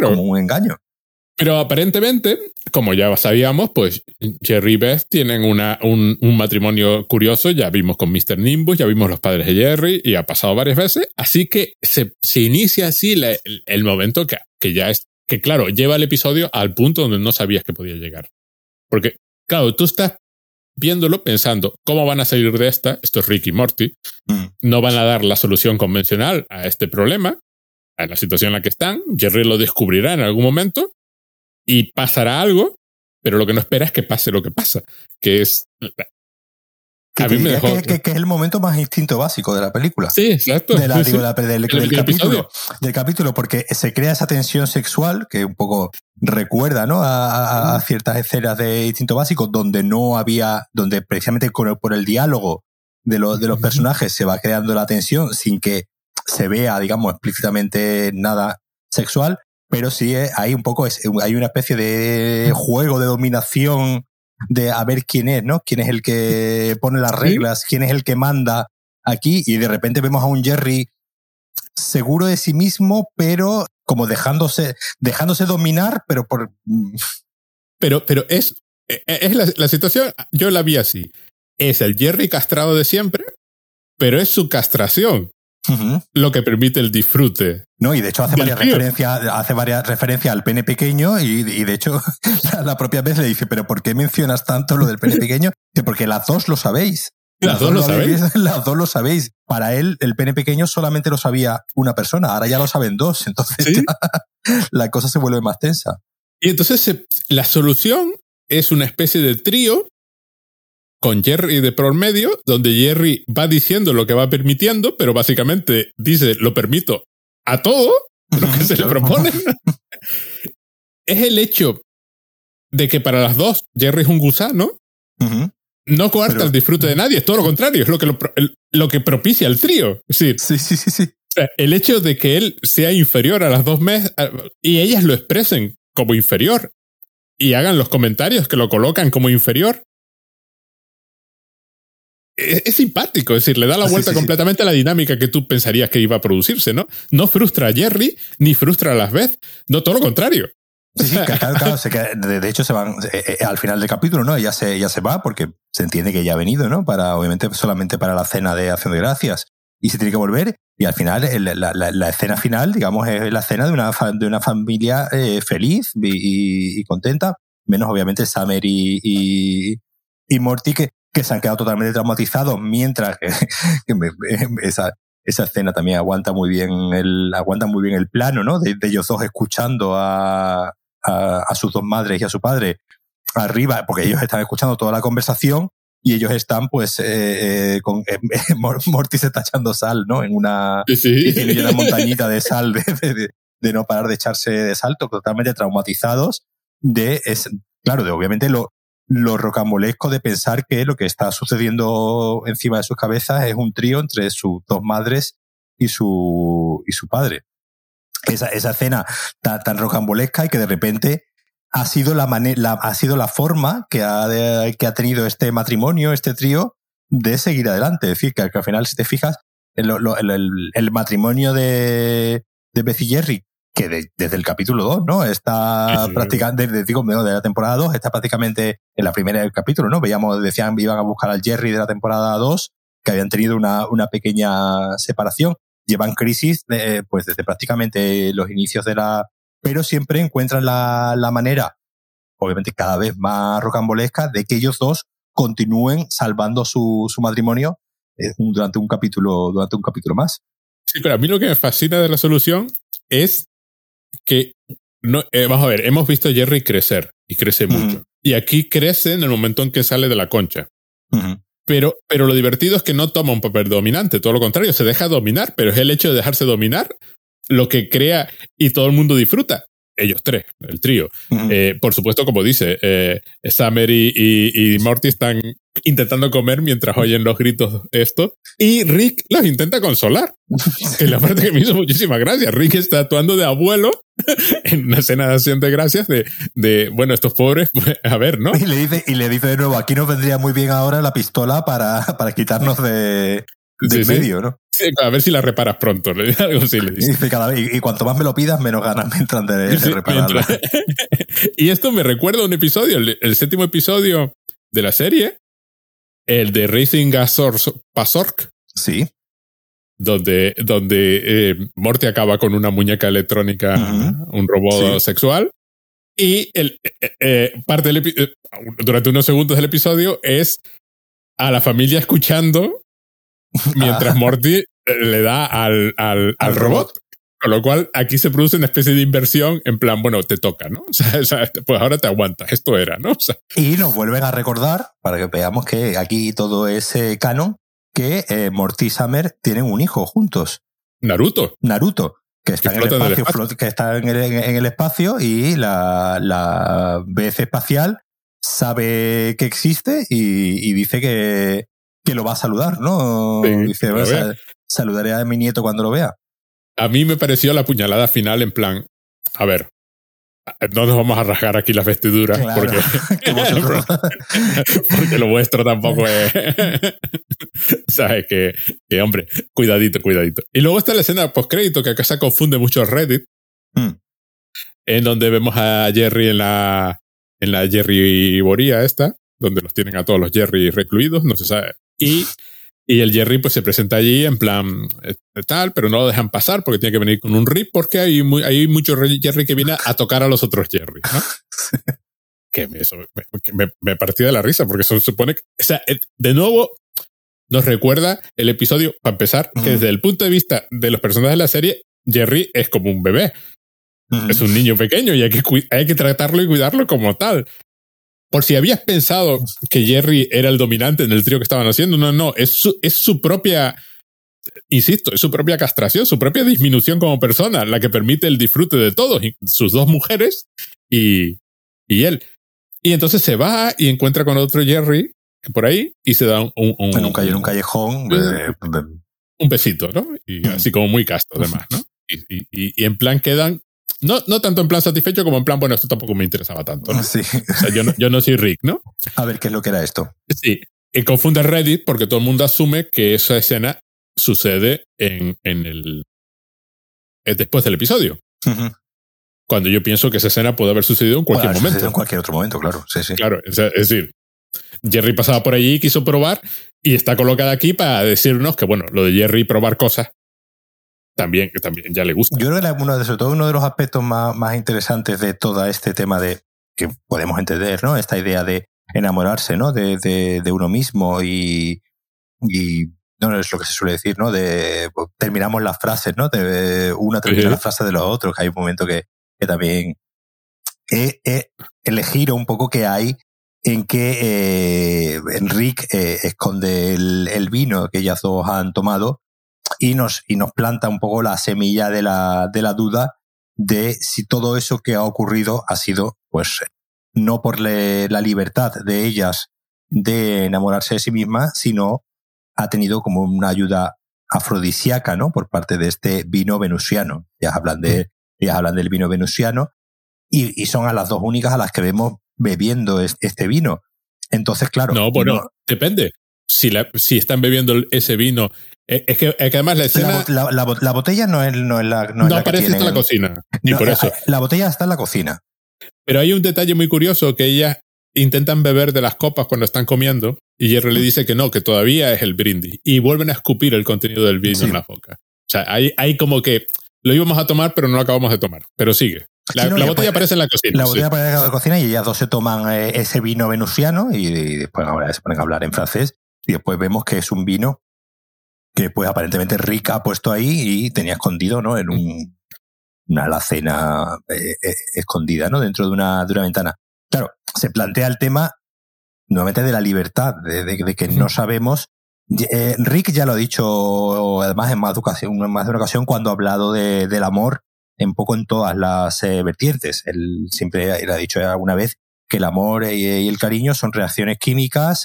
como un engaño. Pero aparentemente, como ya sabíamos, pues Jerry y Beth tienen una, un, un, matrimonio curioso. Ya vimos con Mr. Nimbus, ya vimos los padres de Jerry y ha pasado varias veces. Así que se, se inicia así el, el, momento que, que ya es, que claro, lleva el episodio al punto donde no sabías que podía llegar. Porque, claro, tú estás viéndolo pensando, ¿cómo van a salir de esta? Esto es Rick y Morty. Mm. No van a dar la solución convencional a este problema, a la situación en la que están. Jerry lo descubrirá en algún momento y pasará algo, pero lo que no espera es que pase lo que pasa, que es que, que, es el momento más instinto básico de la película. Sí, exacto. del, capítulo, del capítulo, porque se crea esa tensión sexual que un poco recuerda ¿no? a, ciertas escenas de instinto básico donde no había, donde precisamente por el diálogo de, los de los personajes se va creando la tensión sin que se vea, digamos, explícitamente nada sexual, pero sí eh, hay un poco, hay una especie de juego de dominación de a ver quién es, ¿no? Quién es el que (laughs) pone las reglas, quién es el que manda aquí y de repente vemos a un Jerry seguro de sí mismo, pero como dejándose, dejándose dominar, pero por... Pero, pero es, e, e, es la, situación, yo la vi así. Es el Jerry castrado de siempre, pero es su castración lo que permite el disfrute. No, y de hecho hace varias referencias, hace varias referencias al pene pequeño y, de hecho (laughs) la, propia vez le dice, pero ¿por qué mencionas tanto lo del pene pequeño? Porque las dos lo sabéis. Las, dos, lo sabéis. (laughs) Las dos lo sabéis. Para él, el pene pequeño solamente lo sabía una persona, ahora ya lo saben dos. (laughs) Entonces la cosa se vuelve más tensa. Y entonces la solución es una especie de trío con Jerry de por medio, donde Jerry va diciendo lo que va permitiendo, pero básicamente dice lo permito a todo lo que se le propone. (laughs) es el hecho de que para las dos Jerry es un gusano. No coarta el disfrute de nadie, es todo lo contrario, es lo que, lo, que propicia el trío. sí, sí, sí, sí. El hecho de que él sea inferior a las dos meses y ellas lo expresen como inferior y hagan los comentarios que lo colocan como inferior, es, simpático, es decir, le da la vuelta completamente a la dinámica que tú pensarías que iba a producirse, ¿no? No frustra a Jerry ni frustra a las Beth, no, todo lo contrario. Sí, sí, claro, claro, (laughs) de hecho se van eh, eh, al final del capítulo, ¿no? Ella se, ya se va porque se entiende que ya ha venido, ¿no? Para, obviamente, solamente para la cena de acción de gracias. Y se tiene que volver. Y al final, la, la, escena final, digamos, es la escena de una, de una familia eh, feliz y, contenta. Menos, obviamente, Summer y, y, y Morty, que, que se han quedado totalmente traumatizados, mientras que, (laughs) (laughs) esa, esa escena también aguanta muy bien el, aguanta muy bien el plano, ¿no? De, ellos dos escuchando a, a, sus dos madres y a su padre arriba, porque ellos están escuchando toda la conversación y ellos están, pues, eh, eh con eh, (laughs) Morty se está echando sal, ¿no? En una, sí. tiene una montañita de sal de, de, no parar de echarse de salto, totalmente traumatizados de, es, claro, de obviamente lo, lo rocambolesco de pensar que lo que está sucediendo encima de sus cabezas es un trío entre sus dos madres y su, y su padre. Esa, esa escena tan, rocambolesca y que de repente ha sido la, manera, ha sido la forma que ha, que ha tenido este matrimonio, este trío, de seguir adelante. Es decir, que, al final, si te fijas, el, el, el matrimonio de, de Beth Jerry que desde el capítulo 2, ¿no? Está prácticamente, desde, digo, de la temporada 2, está prácticamente en la primera del capítulo, ¿no? Veíamos, decían, iban a buscar al Jerry de la temporada 2, que habían tenido una, una pequeña separación. Llevan crisis, pues desde prácticamente los inicios de la, pero siempre encuentran la, la manera, obviamente cada vez más rocambolesca, de que ellos dos continúen salvando su, su matrimonio eh, durante un capítulo, durante un capítulo más. Sí, pero a mí lo que me fascina de la solución es que no, eh, vamos a ver, hemos visto a Jerry crecer y crece mucho. Y aquí crece en el momento en que sale de la concha. pero, pero lo divertido es que no toma un papel dominante, todo lo contrario, se deja dominar, pero es el hecho de dejarse dominar lo que crea y todo el mundo disfruta ellos tres, el trío. Eh, por supuesto, como dice, eh, Summer y, Morty están intentando comer mientras oyen los gritos esto. Y Rick los intenta consolar. (laughs) que es la parte que me hizo muchísima gracia. Rick está actuando de abuelo (laughs) en una escena de acción de gracias de, de bueno, estos pobres, pues, (laughs) a ver, ¿no? Y le dice, y le dice de nuevo, aquí nos vendría muy bien ahora la pistola para, para quitarnos de, del medio, ¿no? Sí, a ver si la reparas pronto. Algo así le dice. Y, cuanto más me lo pidas, menos ganas me entran de, repararla. (laughs) y esto me recuerda a un episodio, el, séptimo episodio de la serie, el de Racing Gas Pasork. Sí. Donde, donde eh, Morty acaba con una muñeca electrónica, un robot sexual. Y el, parte del durante unos segundos del episodio es a la familia escuchando (laughs) mientras Morty le da al, al, al robot. Con lo cual, aquí se produce una especie de inversión en plan, bueno, te toca, ¿no? (laughs) O sea, pues ahora te aguantas, esto era, ¿no? y nos vuelven a recordar, para que veamos que aquí todo es eh, canon, que eh, Morty y Summer tienen un hijo juntos. Naruto. Naruto. Que está, en el, espacio, que está en el, espacio y la, la BF espacial sabe que existe y, dice que, que, lo va a saludar, ¿no? dice, saludaré a mi nieto cuando lo vea a mí me pareció la puñalada final en plan, a ver, no nos vamos a rasgar aquí las vestiduras porque, (laughs) (laughs) porque lo vuestro tampoco es. (laughs) ¿Sabes? Que, que, hombre, cuidadito, cuidadito. Y luego está la escena post-crédito que acá se confunde mucho Reddit, mm. en donde vemos a Jerry en la, en la Jerry Boría esta, donde los tienen a todos los Jerry recluidos, no se sabe. Y y el Jerry pues se presenta allí en plan eh, tal, pero no lo dejan pasar porque tiene que venir con un rip porque hay, muy, hay mucho Jerry que viene a tocar a los otros Jerry. ¿no? (laughs) que me, eso, me, me, partía de la risa porque eso supone que, o sea, eh, de nuevo nos recuerda el episodio, para empezar, que desde el punto de vista de los personajes de la serie, Jerry es como un bebé. Es un niño pequeño y hay que, hay que tratarlo y cuidarlo como tal por si habías pensado que Jerry era el dominante en el trío que estaban haciendo, no, no, es su, es su propia, insisto, es su propia castración, su propia disminución como persona, la que permite el disfrute de todos, sus dos mujeres y, y él. Y entonces se va y encuentra con otro Jerry por ahí y se da un, un, en un, callejón, un besito, ¿no? Y así como muy casto, además, ¿no? Y, y, y, en plan quedan no, no tanto en plan satisfecho como en plan, bueno, esto tampoco me interesaba tanto. (laughs) Sí. O sea, yo no, yo no soy Rick, ¿no? A ver, ¿qué es lo que era esto? Sí. Y confunde Reddit porque todo el mundo asume que esa escena sucede en, en el. Eh, después del episodio. Cuando yo pienso que esa escena puede haber sucedido en cualquier momento. En cualquier otro momento, claro. Sí, sí. Claro, es, decir, Jerry pasaba por allí, quiso probar y está colocada aquí para decirnos que, bueno, lo de Jerry probar cosas también, que también ya le gusta. Yo creo que uno de, sobre todo uno de los aspectos más, más interesantes de todo este tema de que podemos entender, ¿no? Esta idea de enamorarse, ¿no? De, de, de uno mismo y, y no es lo que se suele decir, ¿no? De pues, terminamos las frases, ¿no? De una termina la frase de los otros, que hay un momento que, que también he, he un poco que hay en que eh, Enrique eh, esconde el, el, vino que ellas dos han tomado y nos, y nos planta un poco la semilla de la, de la duda de si todo eso que ha ocurrido ha sido, pues, no por la libertad de ellas de enamorarse de sí mismas, sino ha tenido como una ayuda afrodisíaca, ¿no? Por parte de este vino venusiano. Ya hablan de, ya hablan del vino venusiano y, y, son a las dos únicas a las que vemos bebiendo este vino. Entonces, claro. No, bueno, depende. Si, la, si están bebiendo ese vino eh, es que, además la escena. La, botella no es, no es la. No, no aparece en la cocina. Ni por eso. La botella está en la cocina. Pero hay un detalle muy curioso que ellas intentan beber de las copas cuando están comiendo y Jerry le dice que no, que todavía es el brindis. Y vuelven a escupir el contenido del vino en la boca. O sea, hay, hay como que lo íbamos a tomar, pero no lo acabamos de tomar. Pero sigue. La, botella aparece en la cocina. La botella aparece en la cocina y ellas dos se toman eh, ese vino venusiano y, después ahora se ponen a hablar en francés. Y después vemos que es un vino que pues aparentemente Rick ha puesto ahí y tenía escondido, ¿no? En un, una alacena eh, eh, escondida, ¿no? Dentro de una, de una ventana. Claro, se plantea el tema nuevamente de la libertad, de, que no sabemos. Eh, Rick ya lo ha dicho, además en más de, ocasión, más de una ocasión, cuando ha hablado de, del amor, un poco en todas las vertientes. Él siempre ha dicho alguna vez que el amor y, el cariño son reacciones químicas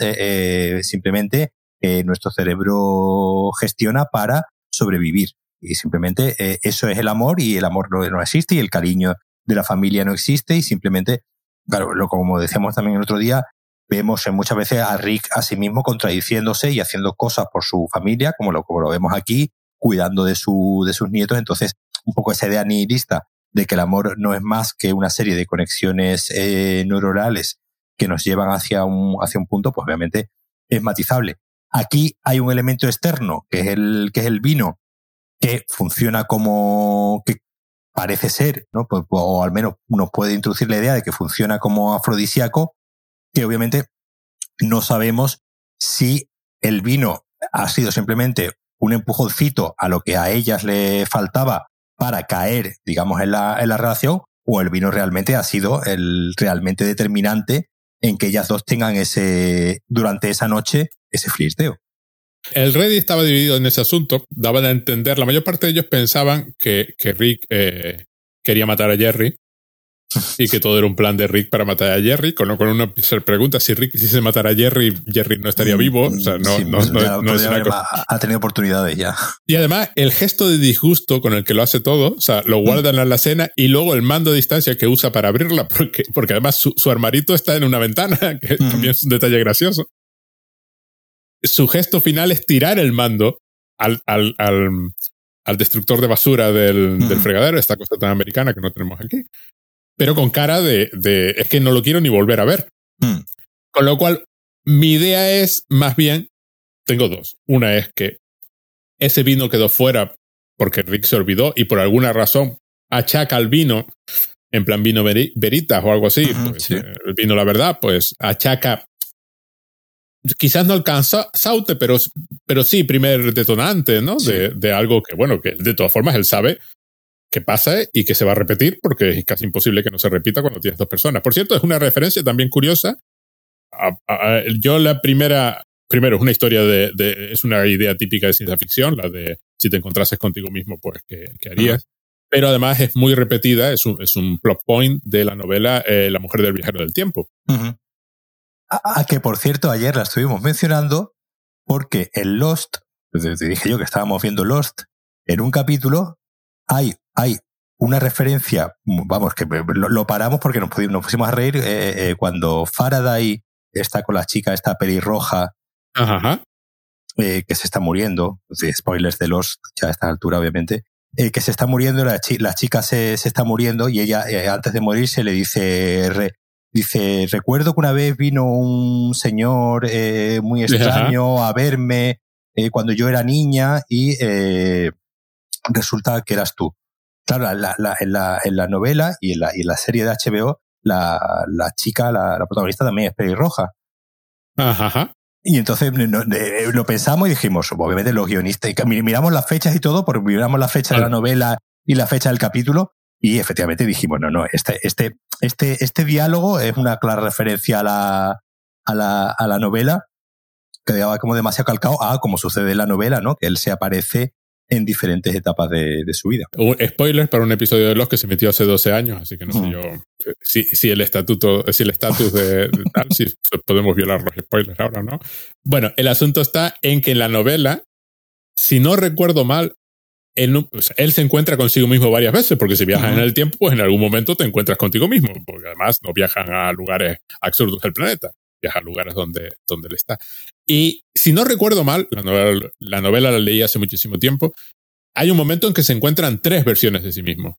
simplemente eh, nuestro cerebro gestiona para sobrevivir. Y simplemente eh, eso es el amor y el amor no, no, existe y el cariño de la familia no existe y simplemente, claro, lo, como decíamos también el otro día, vemos muchas veces a Rick a sí mismo contradiciéndose y haciendo cosas por su familia, como lo, como vemos aquí, cuidando de, su, de sus nietos. Entonces, un poco esa idea nihilista de que el amor no es más que una serie de conexiones eh, neuronales que nos llevan hacia un, hacia un punto, pues obviamente es matizable. Aquí hay un elemento externo, que es el, que es el vino, que funciona como, que parece ser, ¿no? Pues, o al menos nos puede introducir la idea de que funciona como afrodisíaco, que obviamente no sabemos si el vino ha sido simplemente un empujoncito a lo que a ellas le faltaba para caer, digamos, en la, en la relación, o el vino realmente ha sido el realmente determinante en que ellas dos tengan ese, durante esa noche, ese flirteo. El Reddit estaba dividido en ese asunto, daban a entender, la mayor parte de ellos pensaban que, que Rick eh, quería matar a Jerry y que todo era un plan de Rick para matar a Jerry, con lo cual uno se pregunta si Rick quisiese matar a Jerry, Jerry no estaría mm, vivo, o sea, no, no, no, es una cosa. Ha tenido oportunidades ya. Y además, el gesto de disgusto con el que lo hace todo, o sea, lo guardan en la cena y luego el mando de distancia que usa para abrirla, porque, porque además su, armarito está en una ventana, (laughs) que también es un detalle gracioso su gesto final es tirar el mando al, al, al, destructor de basura del, del, fregadero, esta cosa tan americana que no tenemos aquí, pero con cara de, de es que no lo quiero ni volver a ver. Mm. Con lo cual, mi idea es más bien, tengo dos. Una es que ese vino quedó fuera porque Rick se olvidó y por alguna razón achaca al vino, en plan vino veritas o algo así, pues, eh, el vino la verdad, pues achaca quizás no alcanza Saute, pero, pero sí primer detonante, ¿no? De, de, algo que, bueno, que de todas formas él sabe que pasa y que se va a repetir porque es casi imposible que no se repita cuando tienes dos personas. Por cierto, es una referencia también curiosa. yo la primera, primero es una historia de, de, es una idea típica de ciencia ficción, la de si te encontrases contigo mismo, pues, ¿qué, qué harías? Pero además es muy repetida, es un, es un plot point de la novela eh, La mujer del viajero del tiempo. A, que, por cierto, ayer la estuvimos mencionando porque en Lost, pues, te dije yo que estábamos viendo Lost, en un capítulo hay, hay una referencia, vamos, que lo, paramos porque nos, nos, pusimos a reír eh, eh, cuando Faraday está con la chica, esta pelirroja, eh, que se está muriendo, spoilers de Lost ya a esta altura, obviamente, que se está muriendo, la, chica se, se, está muriendo y ella antes de morirse le dice, Dice, recuerdo que una vez vino un señor eh, muy extraño a verme eh, cuando yo era niña y eh, resulta que eras tú. Claro, la, la, en, la, en, la, novela y en la, y en la serie de HBO, la, la chica, la, protagonista también es pelirroja. Ajá. Y entonces lo pensamos y dijimos, obviamente los guionistas, miramos las fechas y todo, porque miramos la fecha de la novela y la fecha del capítulo, y efectivamente dijimos, no, no, este, este, este, este diálogo es una clara referencia a la, a la, a la novela, que quedaba como demasiado calcado a como sucede en la novela, ¿no? Que él se aparece en diferentes etapas de, de, su vida. Un spoiler para un episodio de los que se metió hace 12 años, así que no sé yo si, si el estatuto, si el estatus de, tal, si podemos violar los spoilers ahora, ¿no? Bueno, el asunto está en que en la novela, si no recuerdo mal, él, se encuentra consigo mismo varias veces, porque si viajas en el tiempo, pues en algún momento te encuentras contigo mismo, porque además no viajan a lugares absurdos del planeta, viajan a lugares donde, donde él está. Y si no recuerdo mal, la novela, la novela la leí hace muchísimo tiempo, hay un momento en que se encuentran tres versiones de sí mismo.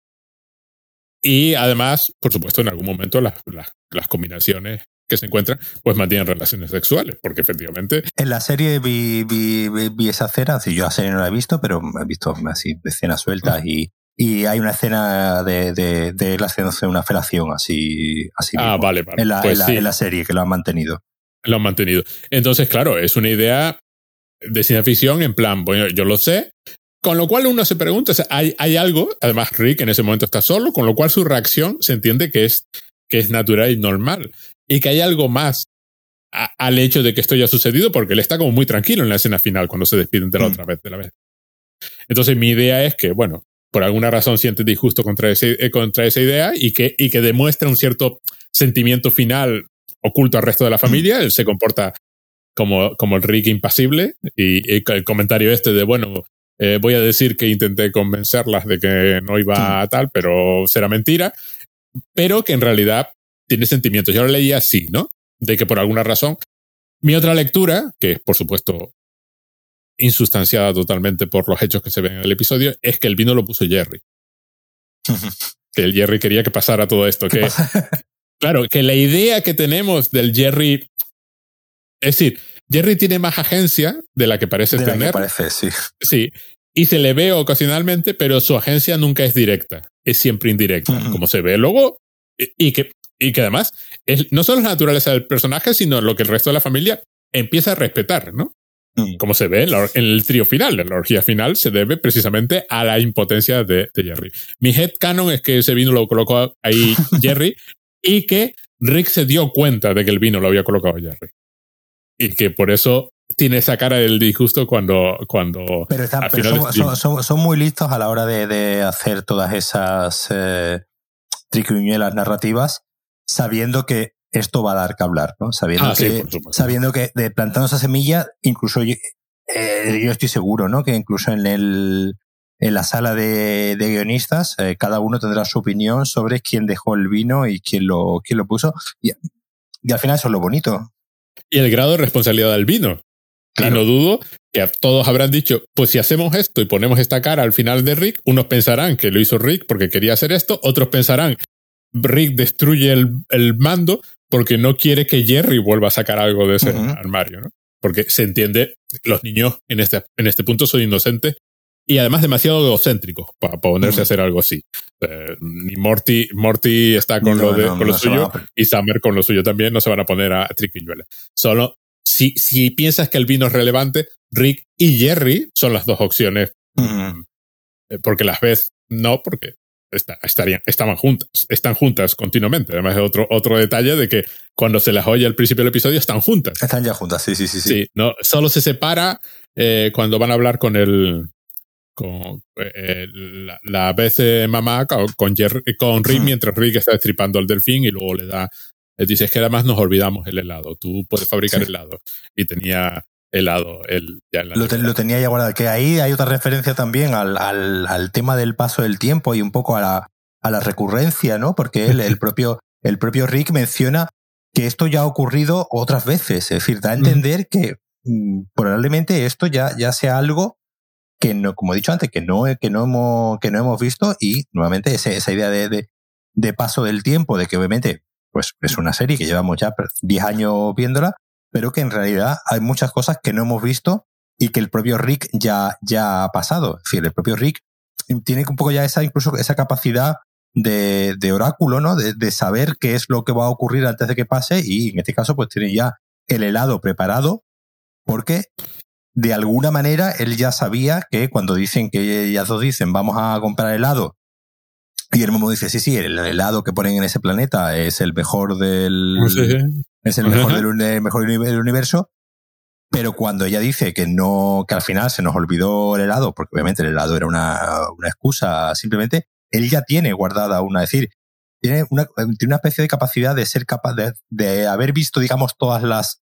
Y además, por supuesto, en algún momento las, las, las combinaciones que se encuentran, pues mantienen relaciones sexuales, porque efectivamente... En la serie vi, vi, vi esa escena, si yo la serie no la he visto, pero he visto así escenas sueltas y, y hay una escena de, de, de él haciéndose una felación así, así ah, vale, vale. En, la, pues en, la, serie que lo han mantenido. Lo han mantenido. Entonces, claro, es una idea de ciencia ficción en plan, bueno, yo lo sé, con lo cual uno se pregunta, hay, hay algo, además Rick en ese momento está solo, con lo cual su reacción se entiende que es, que es natural y normal y que hay algo más al hecho de que esto haya sucedido porque él está como muy tranquilo en la escena final cuando se despiden de la mm. otra vez de la vez. Entonces mi idea es que, bueno, por alguna razón siente disgusto contra, ese, eh, contra esa idea y que, y que demuestra un cierto sentimiento final oculto al resto de la familia. Él se comporta como, como el Rick impasible y, el comentario este de, bueno, eh, voy a decir que intenté convencerlas de que no iba a tal, pero será mentira, pero que en realidad tiene sentimientos. Yo lo leía así, ¿no? De que por alguna razón. Mi otra lectura, que es por supuesto insustanciada totalmente por los hechos que se ven en el episodio, es que el vino lo puso Jerry. (laughs) que el Jerry quería que pasara todo esto. Que, (laughs) claro, que la idea que tenemos del Jerry. Es decir, Jerry tiene más agencia de la que parece tener. parece, sí. Sí. Y se le ve ocasionalmente, pero su agencia nunca es directa. es siempre indirecta, como se ve luego, y, que, y que además es, no solo es la naturaleza del personaje, sino lo que el resto de la familia empieza a respetar, ¿no? Mm. Como se ve en, el trío final, en la orgía final, se debe precisamente a la impotencia de, Jerry. Mi head canon es que ese vino lo colocó ahí (laughs) Jerry y que Rick se dio cuenta de que el vino lo había colocado Jerry. Y que por eso tiene esa cara del disgusto cuando. cuando pero, son, muy listos a la hora de, hacer todas esas eh, narrativas, sabiendo que esto va a dar que hablar, ¿no? Sabiendo, ah, que, sabiendo que de plantando esa semilla, incluso yo, eh, yo estoy seguro, ¿no? Que incluso en el en la sala de, guionistas, eh, cada uno tendrá su opinión sobre quién dejó el vino y quién lo, quién lo puso. Y, y al final eso es lo bonito. Y el grado de responsabilidad del vino. Y no dudo que todos habrán dicho, pues si hacemos esto y ponemos esta cara al final de Rick, unos pensarán que lo hizo Rick porque quería hacer esto, otros pensarán, Rick destruye el, el mando porque no quiere que Jerry vuelva a sacar algo de ese armario, ¿no? Porque se entiende, los niños en este, en este punto son inocentes y además demasiado egocéntricos para ponerse a hacer algo así. Eh, ni Morty, Morty está con lo, de, con lo suyo y Summer con lo suyo también, no se van a poner a triquiñuela. Solo si, si piensas que el vino es relevante, Rick y Jerry son las dos opciones. Eh, porque las ves, no, porque estarían, estaban juntas, están juntas continuamente. Además, es otro, otro detalle de que cuando se las oye al principio del episodio están juntas. Están ya juntas, sí, sí, sí. Sí, no, solo se separa eh, cuando van a hablar con el. con eh, la, vez mamá con, con, con Rick mientras Rick está destripando al delfín y luego le da. Le dice, es que además nos olvidamos el helado. Tú puedes fabricar helado. Y tenía helado el, ya lo, tenía ya guardado. Que ahí hay otra referencia también al, al, al, tema del paso del tiempo y un poco a la, a la recurrencia, ¿no? Porque él, el, (laughs) propio, el propio Rick menciona que esto ya ha ocurrido otras veces. Es decir, da a entender que mm, probablemente esto ya, ya sea algo que no, como he dicho antes, que no, que no, hemos, que no hemos visto y nuevamente esa, esa idea de, de, de paso del tiempo, de que obviamente pues es una serie que llevamos ya 10 años viéndola, pero que en realidad hay muchas cosas que no hemos visto y que el propio Rick ya, ya ha pasado. Es decir, el propio Rick tiene un poco ya esa, incluso esa capacidad de, de oráculo, ¿no? De, de, saber qué es lo que va a ocurrir antes de que pase y en este caso pues tiene ya el helado preparado porque de alguna manera él ya sabía que cuando dicen que ellas dos dicen vamos a comprar helado y el mismo dice, sí, sí, el helado que ponen en ese planeta es el mejor del, es el mejor del, mejor del universo. Pero cuando ella dice que no, que al final se nos olvidó el helado, porque obviamente el helado era una, una excusa simplemente, él ya tiene guardada una, es decir, tiene una, tiene una especie de capacidad de ser capaz de, de haber visto, digamos, todas las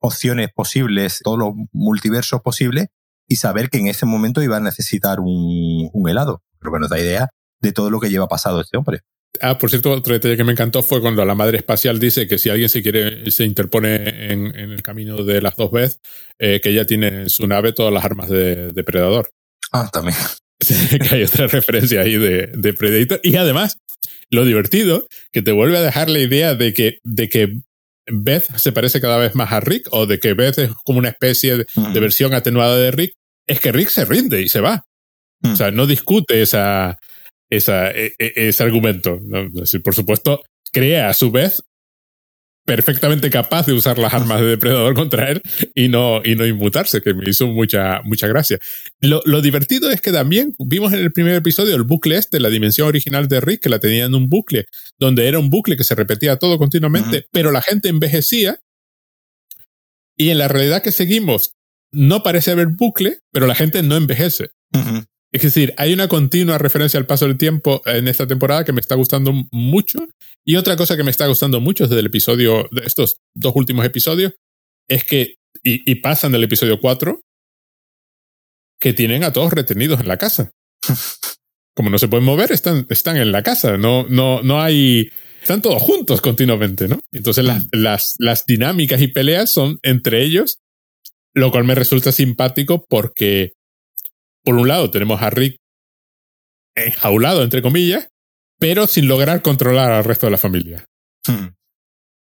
opciones posibles, todos los multiversos posibles, y saber que en ese momento iba a necesitar un, un helado. Pero bueno, da idea de todo lo que lleva pasado este hombre. Ah, por cierto, otro detalle que me encantó fue cuando la madre espacial dice que si alguien se quiere, se interpone en, el camino de las dos veces, eh, que ella tiene en su nave todas las armas de depredador. Ah, también. (laughs) que hay otra referencia ahí de, de, Predator. Y además, lo divertido, que te vuelve a dejar la idea de que, de que Beth se parece cada vez más a Rick, o de que Beth es como una especie de, mm. versión atenuada de Rick, es que Rick se rinde y se va. Mm. O sea, no discute esa, esa, e, e, ese argumento. ¿no? por supuesto, crea a su vez perfectamente capaz de usar las armas de depredador contra él y no, y no inmutarse, que me hizo mucha, mucha gracia. Lo, lo, divertido es que también vimos en el primer episodio el bucle este, la dimensión original de Rick, que la tenía en un bucle, donde era un bucle que se repetía todo continuamente, pero la gente envejecía. Y en la realidad que seguimos, no parece haber bucle, pero la gente no envejece. Es decir, hay una continua referencia al paso del tiempo en esta temporada que me está gustando mucho. Y otra cosa que me está gustando mucho desde el episodio, de estos dos últimos episodios, es que, y, pasan del episodio 4, que tienen a todos retenidos en la casa. (laughs) Como no se pueden mover, están, están en la casa. No, no, no hay. Están todos juntos continuamente, ¿no? Entonces las, mm. las, las dinámicas y peleas son entre ellos, lo cual me resulta simpático porque por un lado tenemos a Rick enjaulado, entre comillas, pero sin lograr controlar al resto de la familia. Hmm.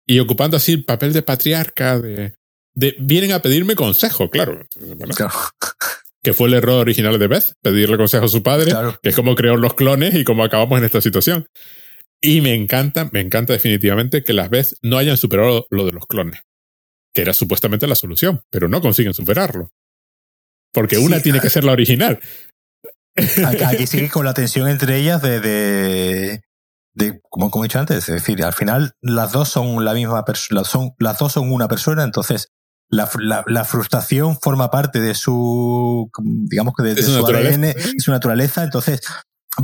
Y ocupando así el papel de patriarca, de, de, vienen a pedirme consejo, claro. que fue el error original de Beth, pedirle consejo a su padre, que es como creó los clones y cómo acabamos en esta situación. Y me encanta, me encanta definitivamente que las Beth no hayan superado lo de los clones, que era supuestamente la solución, pero no consiguen superarlo. Porque una tiene que ser la original. Aquí sigue (laughs) con la tensión entre ellas de, de, de como, como, he dicho antes, es decir, al final las dos son la misma persona, son, las dos son una persona, entonces la, la, frustración forma parte de su, digamos que de, su, ADN, de su naturaleza, entonces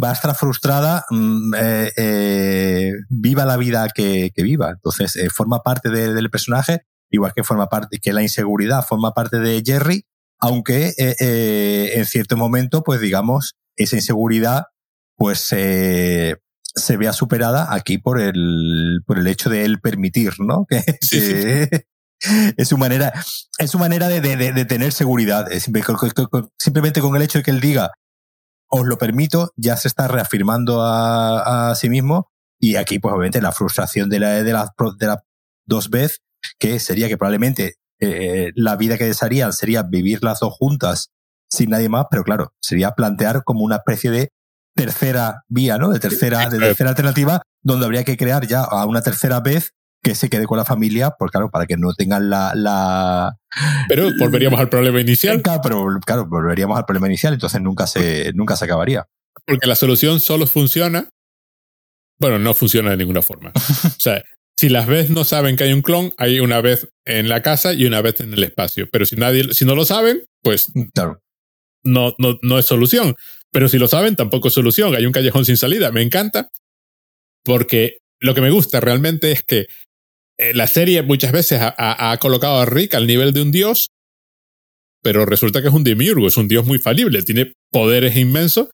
va a estar frustrada, mm, eh, eh, viva la vida que, que viva. Entonces, eh, forma parte del personaje, igual que forma parte, que la inseguridad forma parte de Jerry, aunque en cierto momento, pues digamos, esa inseguridad, pues se vea superada aquí por el, por el hecho de él permitir, ¿no? (laughs) Que, (laughs) es su manera, es su manera de, de, de tener seguridad. Simplemente con el hecho de que él diga, os lo permito, ya se está reafirmando a, a sí mismo. Y aquí, pues obviamente, la frustración de la, de la, de la dos veces, que sería que probablemente eh, la vida que desearían sería vivir las dos juntas sin nadie más, pero claro, sería plantear como una especie de tercera vía, ¿no? De tercera, de tercera alternativa, donde habría que crear ya a una tercera vez que se quede con la familia, pues claro, para que no tengan la... la pero volveríamos al problema inicial. Pero claro, volveríamos al problema inicial, entonces nunca se, nunca se acabaría. Porque la solución solo funciona, bueno, no funciona de ninguna forma. (laughs) o sea, si las veces no saben que hay un clon, hay una vez en la casa y una vez en el espacio. Pero si nadie, si no lo saben, pues claro. no, no, no es solución. Pero si lo saben, tampoco es solución. Hay un callejón sin salida. Me encanta porque lo que me gusta realmente es que eh, la serie muchas veces ha, colocado a Rick al nivel de un dios, pero resulta que es un demiurgo, es un dios muy falible, tiene poderes inmensos,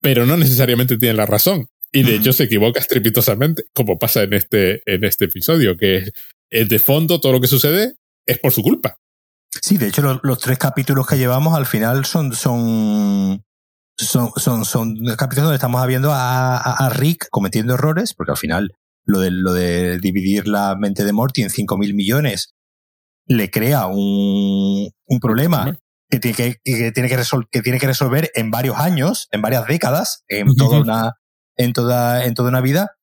pero no necesariamente tiene la razón. Y de hecho se equivoca estrepitosamente, como pasa en este, en este episodio, que es de fondo todo lo que sucede es por su culpa. Sí, de hecho los, tres capítulos que llevamos al final son, son, son, son, son capítulos donde estamos viendo a, a, Rick cometiendo errores, porque al final lo de, lo de dividir la mente de Morty en 5.000 millones le crea un, un problema que tiene que, que tiene que, que tiene que resolver en varios años, en varias décadas, en toda una, en toda, en toda una vida.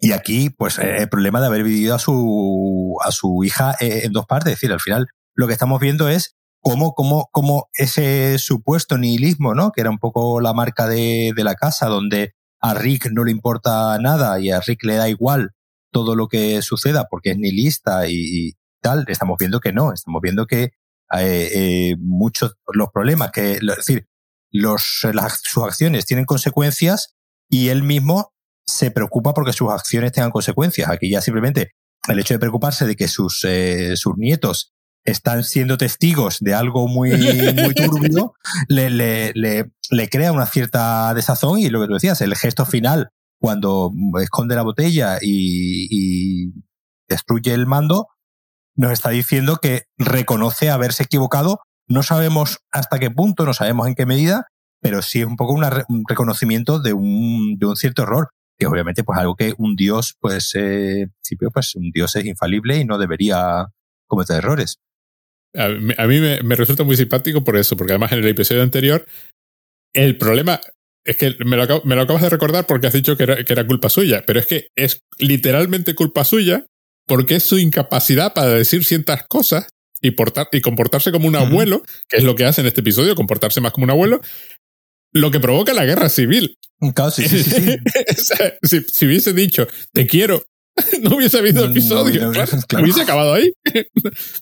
Y aquí, pues, eh, el problema de haber dividido a su, a su hija eh, en dos partes. Es decir, al final, lo que estamos viendo es cómo, cómo, cómo ese supuesto nihilismo, ¿no? Que era un poco la marca de, de la casa, donde a Rick no le importa nada y a Rick le da igual todo lo que suceda porque es nihilista y, y tal, estamos viendo que no, estamos viendo que eh, eh, muchos los problemas que, es decir, los, las, sus acciones tienen consecuencias y él mismo se preocupa porque sus acciones tengan consecuencias. Aquí ya simplemente el hecho de preocuparse de que sus, eh, sus nietos están siendo testigos de algo muy, muy turbio, (laughs) le, le, le, le, crea una cierta desazón y lo que tú decías, el gesto final, cuando esconde la botella y, y destruye el mando, nos está diciendo que reconoce haberse equivocado. No sabemos hasta qué punto, no sabemos en qué medida, pero sí es un poco una, un reconocimiento de un, de un cierto error que obviamente pues algo que un dios pues eh, principio pues un dios es infalible y no debería cometer errores. A mí, me, resulta muy simpático por eso, porque además en el episodio anterior, el problema es que me lo, me lo acabas de recordar porque has dicho que era, que era culpa suya, pero es que es literalmente culpa suya porque es su incapacidad para decir ciertas cosas y, portar, y comportarse como un abuelo, que es lo que hace en este episodio, comportarse más como un abuelo, lo que provoca la guerra civil. sí, sí, sí. (laughs) si, si, hubiese dicho, te quiero, (laughs) no hubiese habido episodio. Hubiese acabado ahí. (laughs)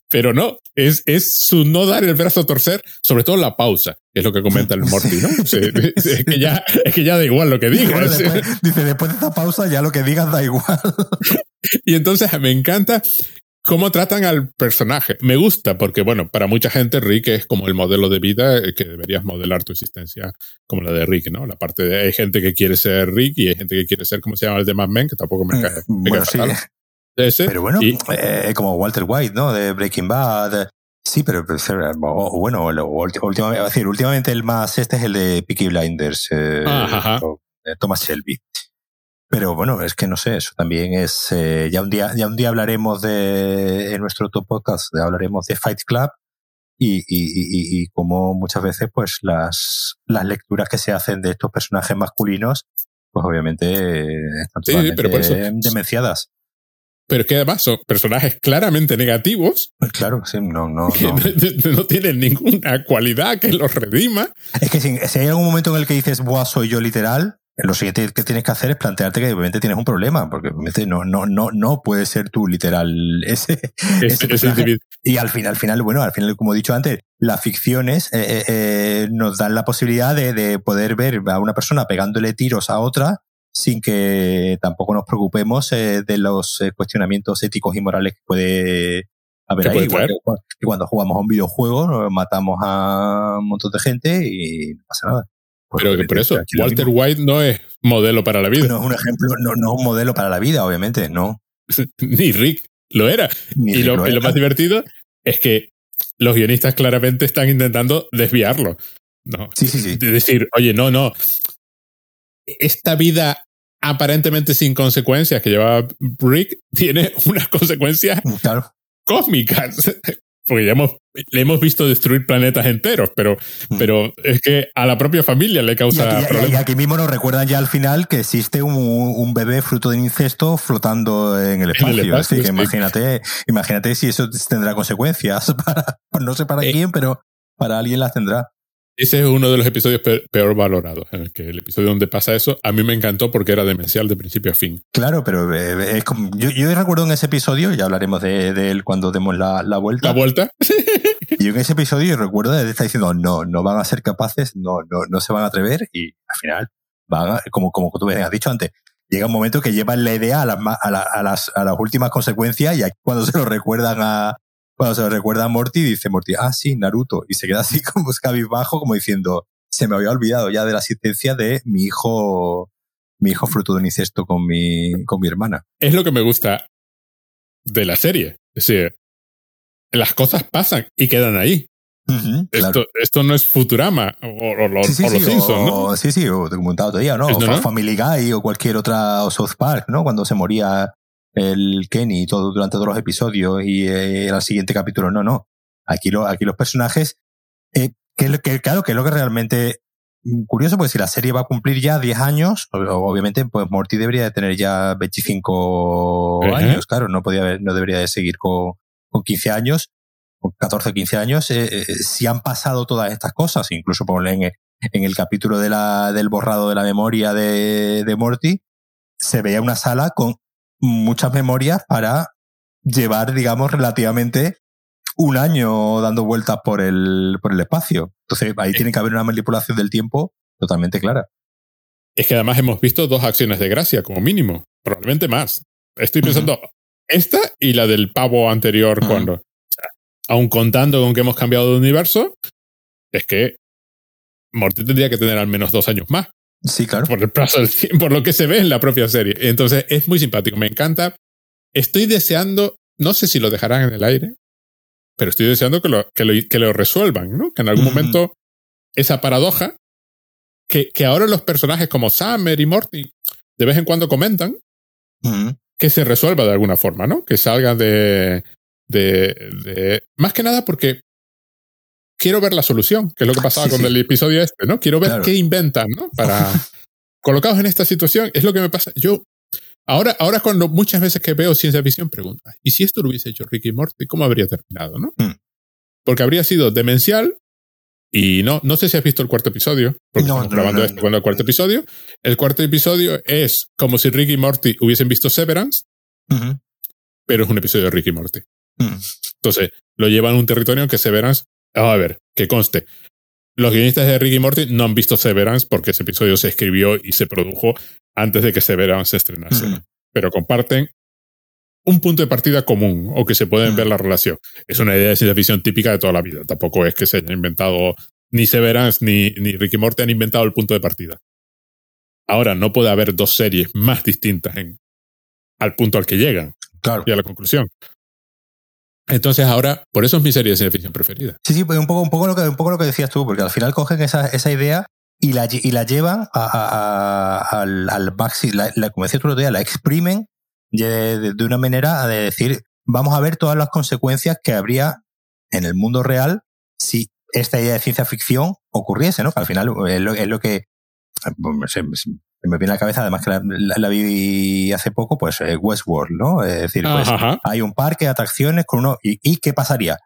Pero no, es, es su no dar el brazo a torcer, sobre todo la pausa, es lo que comenta el Morty, ¿no? es, que ya, es que ya da igual lo que digas. dice, después de esta pausa ya lo que digas da igual. y entonces me encanta cómo tratan al personaje. Me gusta porque, bueno, para mucha gente Rick es como el modelo de vida que deberías modelar tu existencia como la de Rick, ¿no? La parte de hay gente que quiere ser Rick y hay gente que quiere ser como se llama el de Mad Men, que tampoco me mm, cae. bueno, sí. Ese, pero bueno, eh, como Walter White, ¿no? De Breaking Bad. Sí, pero, bueno, últimamente, decir, últimamente el más este es el de Peaky Blinders, eh, Thomas Shelby. Pero bueno, es que no sé, eso también es. Eh, ya un día, ya un día hablaremos de en nuestro top podcast, hablaremos de Fight Club. y, y, y, como muchas veces pues las, las lecturas que se hacen de estos personajes masculinos pues obviamente están totalmente demenciadas. Pero es que además son personajes claramente negativos. Pues claro, sí, (laughs) no, no, no. tienen ninguna cualidad que los redima. Es que si, si, hay algún momento en el que dices, Buah, soy yo literal, lo siguiente que tienes que hacer es plantearte que obviamente tienes un problema, porque obviamente no, no, no, no puede ser tú literal (laughs) ese, ese, Y al final, al final, bueno, al final, como he dicho antes, las ficciones eh, eh, eh, nos dan la posibilidad de, de, poder ver a una persona pegándole tiros a otra sin que tampoco nos preocupemos de los cuestionamientos éticos y morales que puede haber ahí. que cuando jugamos a un videojuego matamos a un montón de gente y no pasa nada. Pero que por eso, Walter White no es modelo para la vida. No es un ejemplo, no, es un modelo para la vida, obviamente, no. (laughs) Ni Rick lo era. y, lo, más divertido es que los guionistas claramente están intentando desviarlo. No. Sí, sí, sí. De decir, oye, no, no. Esta vida aparentemente sin consecuencias que lleva Rick tiene (laughs) unas consecuencias cósmicas (laughs) porque ya hemos, le hemos visto destruir planetas enteros, pero, mm. pero es que a la propia familia le causa y problemas. Y aquí mismo nos recuerdan ya al final que existe un, un bebé fruto de incesto flotando en el espacio. así que imagínate, imagínate si eso tendrá consecuencias (laughs) para, no sé para eh, quién, pero para alguien las tendrá. Ese es uno de los episodios peor, valorados, en el que el episodio donde pasa eso, a mí me encantó porque era demencial de principio a fin. Claro, pero eh, es como, yo, yo, recuerdo en ese episodio, ya hablaremos de, él cuando demos la, la, vuelta. ¿La vuelta? (laughs) y en ese episodio recuerdo de estar diciendo, no, no van a ser capaces, no, no, no se van a atrever y al final van a, como, como tú has dicho antes, llega un momento que llevan la idea a las, a, a, las, a las últimas consecuencias y aquí cuando se lo recuerdan a, cuando se lo recuerda a Morty, dice Morty, ah, sí, Naruto. Y se queda así (laughs) como bajo como diciendo, se me había olvidado ya de la asistencia de mi hijo, mi hijo fruto de un incesto con mi, con mi hermana. Es lo que me gusta de la serie. Es decir, las cosas pasan y quedan ahí. esto, esto, no es Futurama o, los, Simpsons, ¿no? Sí, sí, o documentado todavía, ¿no? O Family Guy o cualquier otra, o South Park, ¿no? Cuando se moría el Kenny todo, durante todos los episodios y eh, el siguiente capítulo. No, no. Aquí, lo, aquí los personajes, eh, que, que, claro, que es lo que realmente mm, curioso, pues si la serie va a cumplir ya 10 años, obviamente, pues Morty debería de tener ya 25 años, claro, no podía no debería de seguir con, con 15 años, con 14 o 15 años, eh, eh, si han pasado todas estas cosas, incluso por en, en el capítulo de la, del borrado de la memoria de, de Morty, se veía una sala con muchas memorias para llevar, digamos, relativamente un año dando vueltas por el, por el espacio. Entonces, ahí tiene que haber una manipulación del tiempo totalmente clara. Es que además hemos visto dos acciones de gracia, como mínimo. Probablemente más. Estoy pensando, esta y la del pavo anterior, cuando. aun contando con que hemos cambiado de universo, es que Morty tendría que tener al menos dos años más. Sí, claro. Por el plazo del tiempo, por lo que se ve en la propia serie. Entonces, es muy simpático, me encanta. Estoy deseando, no sé si lo dejarán en el aire, pero estoy deseando que lo, que lo, que lo resuelvan, ¿no? Que en algún momento esa paradoja, que, que ahora los personajes como Summer y Morty de vez en cuando comentan, que se resuelva de alguna forma, ¿no? Que salga de, de, de... Más que nada porque quiero ver la solución, que es lo que pasaba con el episodio este, ¿no? Quiero ver qué inventan, ¿no? Para (laughs) colocados en esta situación, es lo que me pasa. Yo, ahora, ahora cuando muchas veces que veo ciencia ficción, pregunto, ¿y si esto lo hubiese hecho Ricky Morty, cómo habría terminado, no? Mm. Porque habría sido demencial y no, no sé si has visto el cuarto episodio, porque no, estamos grabando esto cuando el cuarto episodio. El cuarto episodio es como si Ricky y Morty hubiesen visto Severance, pero es un episodio de Ricky y Morty. Mm. Entonces, lo llevan a un territorio en que Severance a ver, que conste. Los guionistas de Ricky Morty no han visto Severance porque ese episodio se escribió y se produjo antes de que Severance se estrenase. Pero comparten un punto de partida común o que se pueden ver la relación. Es una idea de ciencia ficción típica de toda la vida. Tampoco es que se haya inventado ni Severance ni, ni Ricky Morty han inventado el punto de partida. Ahora, no puede haber dos series más distintas en, al punto al que llegan claro. y a la conclusión. Entonces ahora, por eso es mi serie de ciencia ficción preferida. Sí, sí, pues un poco, un poco, lo, que, un poco lo que decías tú, porque al final cogen esa, esa idea y la, y la llevan al, al maxi, la, como decías tú el otro día, la exprimen de, de, una manera de decir, vamos a ver todas las consecuencias que habría en el mundo real si esta idea de ciencia ficción ocurriese, ¿no? Que al final es lo, que me viene a la cabeza, además que la, vi hace poco, pues eh, Westworld, ¿no? Es decir, pues hay un parque de atracciones con uno. ¿Y, qué pasaría?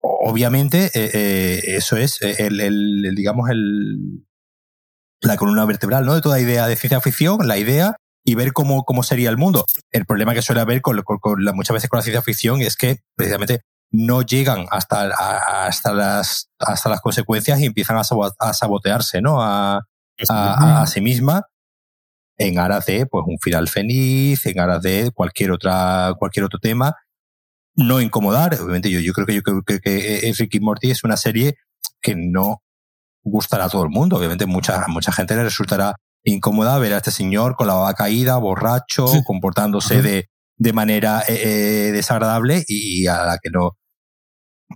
Obviamente, eh, eh, eso es el, digamos, el, la columna vertebral, ¿no? De toda idea de ciencia ficción, la idea y ver cómo, cómo sería el mundo. El problema que suele haber con, muchas veces con la ciencia ficción es que precisamente no llegan hasta, hasta, las, hasta las consecuencias y empiezan a, sabotearse, ¿no? A, a, sí misma en aras de pues, un final feliz, en aras de cualquier, otra, cualquier otro tema. No incomodar, obviamente yo, yo creo que yo creo que, que Ricky Morty es una serie que no gustará a todo el mundo. Obviamente mucha, mucha gente le resultará incómoda ver a este señor con la baba caída, borracho, comportándose de, de manera eh, eh, desagradable y a la que no.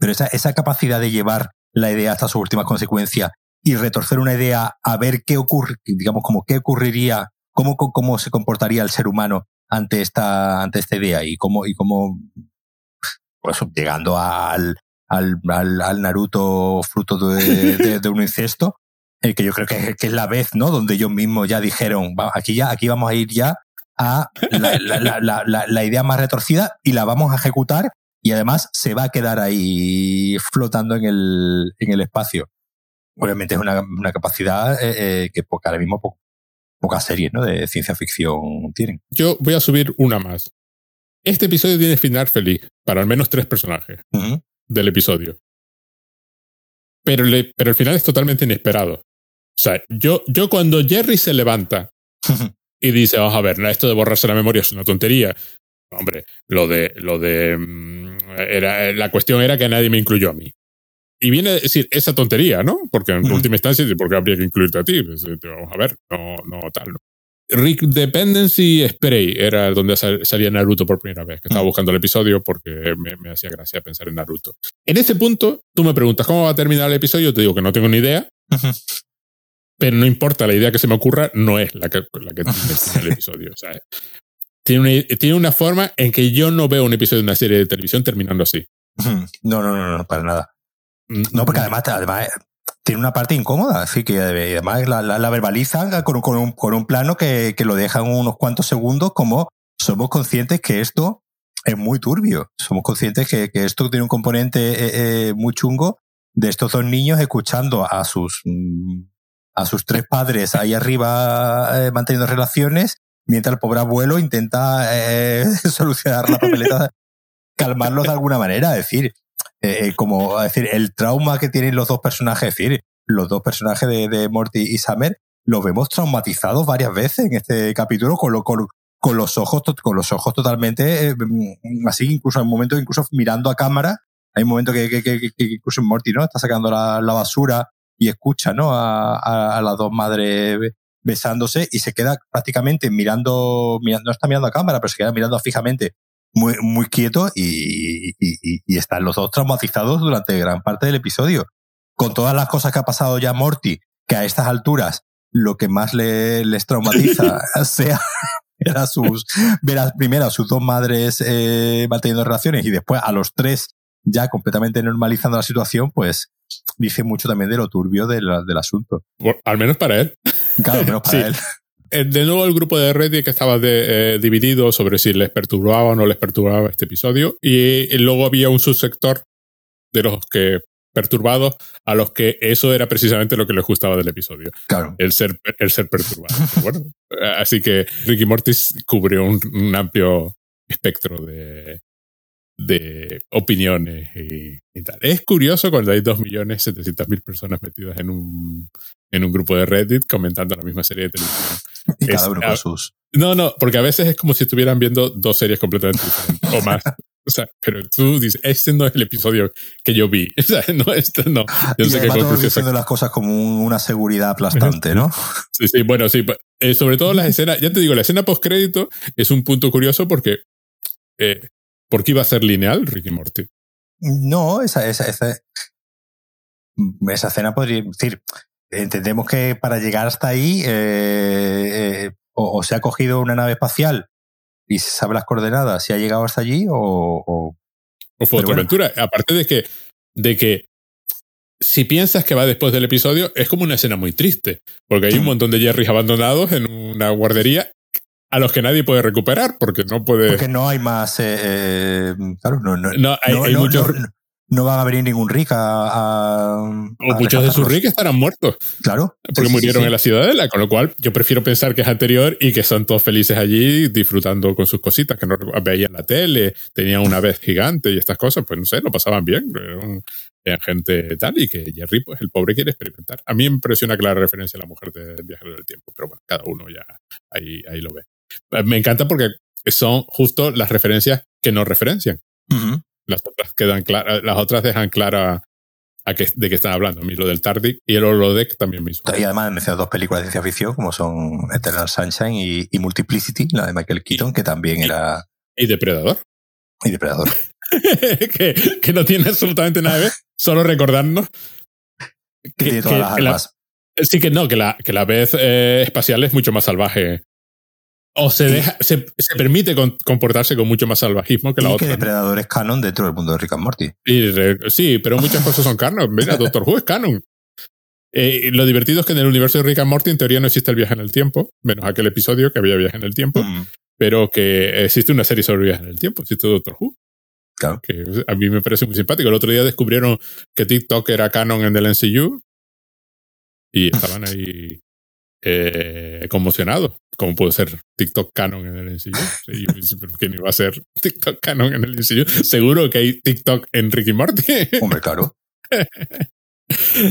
Pero esa, esa capacidad de llevar la idea hasta su última consecuencia y retorcer una idea a ver qué ocurre, digamos, como qué ocurriría, cómo, cómo se comportaría el ser humano ante esta, ante esta idea y cómo, y cómo, pues, llegando al, al, al, Naruto fruto de, de, (laughs) un incesto, el que yo creo que, que, es la vez, ¿no? Donde ellos mismos ya dijeron, aquí ya, aquí vamos a ir ya a la, la, la, la, idea más retorcida y la vamos a ejecutar y además se va a quedar ahí flotando en el, en el espacio obviamente es una, una capacidad eh, eh que ahora mismo pocas series ¿no? de ciencia ficción tienen. Yo voy a subir una más. Este episodio tiene final feliz para al menos tres personajes del episodio. Pero, le, pero el final es totalmente inesperado. O sea, yo, yo cuando Jerry se levanta (laughs) y dice, vamos a ver, esto de borrarse la memoria es una tontería. Hombre, lo de, lo de, mm, era, la cuestión era que nadie me incluyó a mí. Y viene a decir esa tontería, ¿no? Porque en última instancia, ¿por qué habría que incluirte a ti? Pues, eh, vamos a ver, no, no tal, ¿no? Rick Dependency Spray era donde salía Naruto por primera vez, que estaba buscando el episodio porque me, hacía gracia pensar en Naruto. En ese punto, tú me preguntas cómo va a terminar el episodio, te digo que no tengo ni idea, pero no importa, la idea que se me ocurra no es la que, la que tiene el (laughs) episodio. Sea, tiene, una, tiene una forma en que yo no veo un episodio de una serie de televisión terminando así. No, no, no, no, para nada. No, porque además, además tiene una parte incómoda, así que además la, la, verbalizan con, un, plano que, lo dejan unos cuantos segundos como somos conscientes que esto es muy turbio. Somos conscientes que, esto tiene un componente eh, eh, muy chungo de estos dos niños escuchando a sus, mm, a sus tres padres ahí arriba eh, manteniendo relaciones, mientras el pobre abuelo intenta (laughs) solucionar la papeleta, calmarlos de alguna manera. Es decir, eh, eh, como decir, el trauma que tienen los dos personajes, es decir, los dos personajes de, Morty y Summer, los vemos traumatizados varias veces en este capítulo con, con, los ojos, con los ojos totalmente, eh, mm, así, incluso en momentos, incluso mirando a cámara, hay un momento que, que, que, que incluso Morty, ¿no? Está sacando la, basura y escucha, ¿no? A, a, las dos madres besándose y se queda prácticamente mirando, mirando, no está mirando a cámara, pero se queda mirando fijamente muy, muy quieto y, y, y, están los dos traumatizados durante gran parte del episodio. Con todas las cosas que ha pasado ya Morty, que a estas alturas lo que más le, les traumatiza (laughs) sea ver a sus, ver a, primero a sus dos madres eh, manteniendo relaciones y después a los tres ya completamente normalizando la situación, pues dice mucho también de lo turbio del, del asunto. al menos para él. Claro, al menos para él. Eh, de nuevo el grupo de Reddit que estaba eh, dividido sobre si les perturbaba o no les perturbaba este episodio y, luego había un subsector de los que perturbados a los que eso era precisamente lo que les gustaba del episodio. Claro. El ser, el ser perturbado. bueno, eh, (laughs) así que Ricky Mortis cubrió un amplio espectro de, de opiniones y, tal. Es curioso cuando hay 2.700.000 personas metidas en un, en un grupo de Reddit comentando la misma serie de televisión. Y cada uno con sus. No, no, porque a veces es como si estuvieran viendo dos series completamente diferentes o más. O sea, pero tú dices, este no es el episodio que yo vi. (laughs) O sea, no, esto no. Yo y sé que diciendo las cosas como una seguridad aplastante, ¿no? (laughs) Sí, sí, bueno, sí. Eh, sobre todo las escenas, ya te digo, la escena post-crédito es un punto curioso porque eh, ¿Por qué iba a ser lineal Ricky Morty? No, esa, esa, esa, esa escena podría decir, entendemos que para llegar hasta ahí eh, eh, o, se ha cogido una nave espacial y se sabe las coordenadas, si ha llegado hasta allí o... O, fue otra aventura. Aparte de que, de que si piensas que va después del episodio, es como una escena muy triste, porque hay un montón de Jerrys abandonados en una guardería a los que nadie puede recuperar porque no puede. Porque no hay más. Eh, eh claro, no, no, no hay, hay muchos no va a venir ningún Rick a. o muchos de sus Rick estarán muertos. Claro. Porque murieron en la ciudadela, con lo cual yo prefiero pensar que es anterior y que son todos felices allí disfrutando con sus cositas, que no veían la tele, tenían una vez gigante y estas cosas, pues no sé, lo pasaban bien. Eran, gente tal y que Jerry, pues el pobre quiere experimentar. A mí me impresiona que la referencia a la mujer del viajero del tiempo, pero bueno, cada uno ya ahí, ahí lo ve. Me encanta porque son justo las referencias que no referencian. Las otras quedan claras, las otras dejan clara a qué, de qué están hablando. A mí lo del Tardic y el holodeck también hizo. Y además mencionado dos películas de ciencia ficción como son Eternal Sunshine y, Multiplicity, la de Michael Keaton, que también era. Y Depredador. Y Depredador. (laughs) que, que, no tiene absolutamente nada que ver, solo recordarnos que, tiene todas las armas. sí, que no, que la, que la vez eh, espacial es mucho más salvaje o se, deja, se, se, permite comportarse con mucho más salvajismo que la otra. que Depredador es canon dentro del mundo de Rick and Morty. sí, pero muchas cosas son canon. Mira, (laughs) Doctor Who es canon. Eh, lo divertido es que en el universo de Rick and Morty en teoría no existe el viaje en el tiempo, menos aquel episodio que había viaje en el tiempo, mm. pero que existe una serie sobre viaje en el tiempo, existe Doctor Who. Claro. Que a mí me parece muy simpático. El otro día descubrieron que TikTok era canon en el NCU y estaban ahí eh, conmocionado. como puede ser TikTok canon en el MCU? ¿Quién iba a ser TikTok canon en el MCU? Seguro que hay TikTok en Ricky Morty. (laughs) Hombre, claro.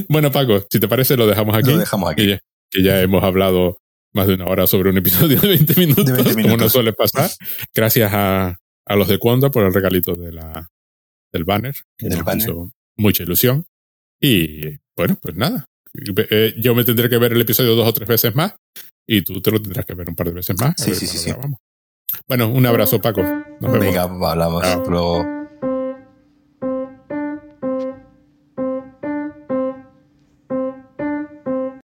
bueno, Paco, si te parece, lo dejamos aquí. Lo dejamos aquí. Que ya, hemos hablado más de una hora sobre un episodio de 20 minutos, como no suele pasar. Gracias a, a los de Cuonda por el regalito de la, del banner. Que del banner. Hizo mucha ilusión. Y bueno, pues nada. Eh, yo me tendré que ver el episodio dos o tres veces más y tú te lo tendrás que ver un par de veces más. Sí, sí, sí, Bueno, un abrazo, Paco. Nos vemos. Venga, hablamos. luego.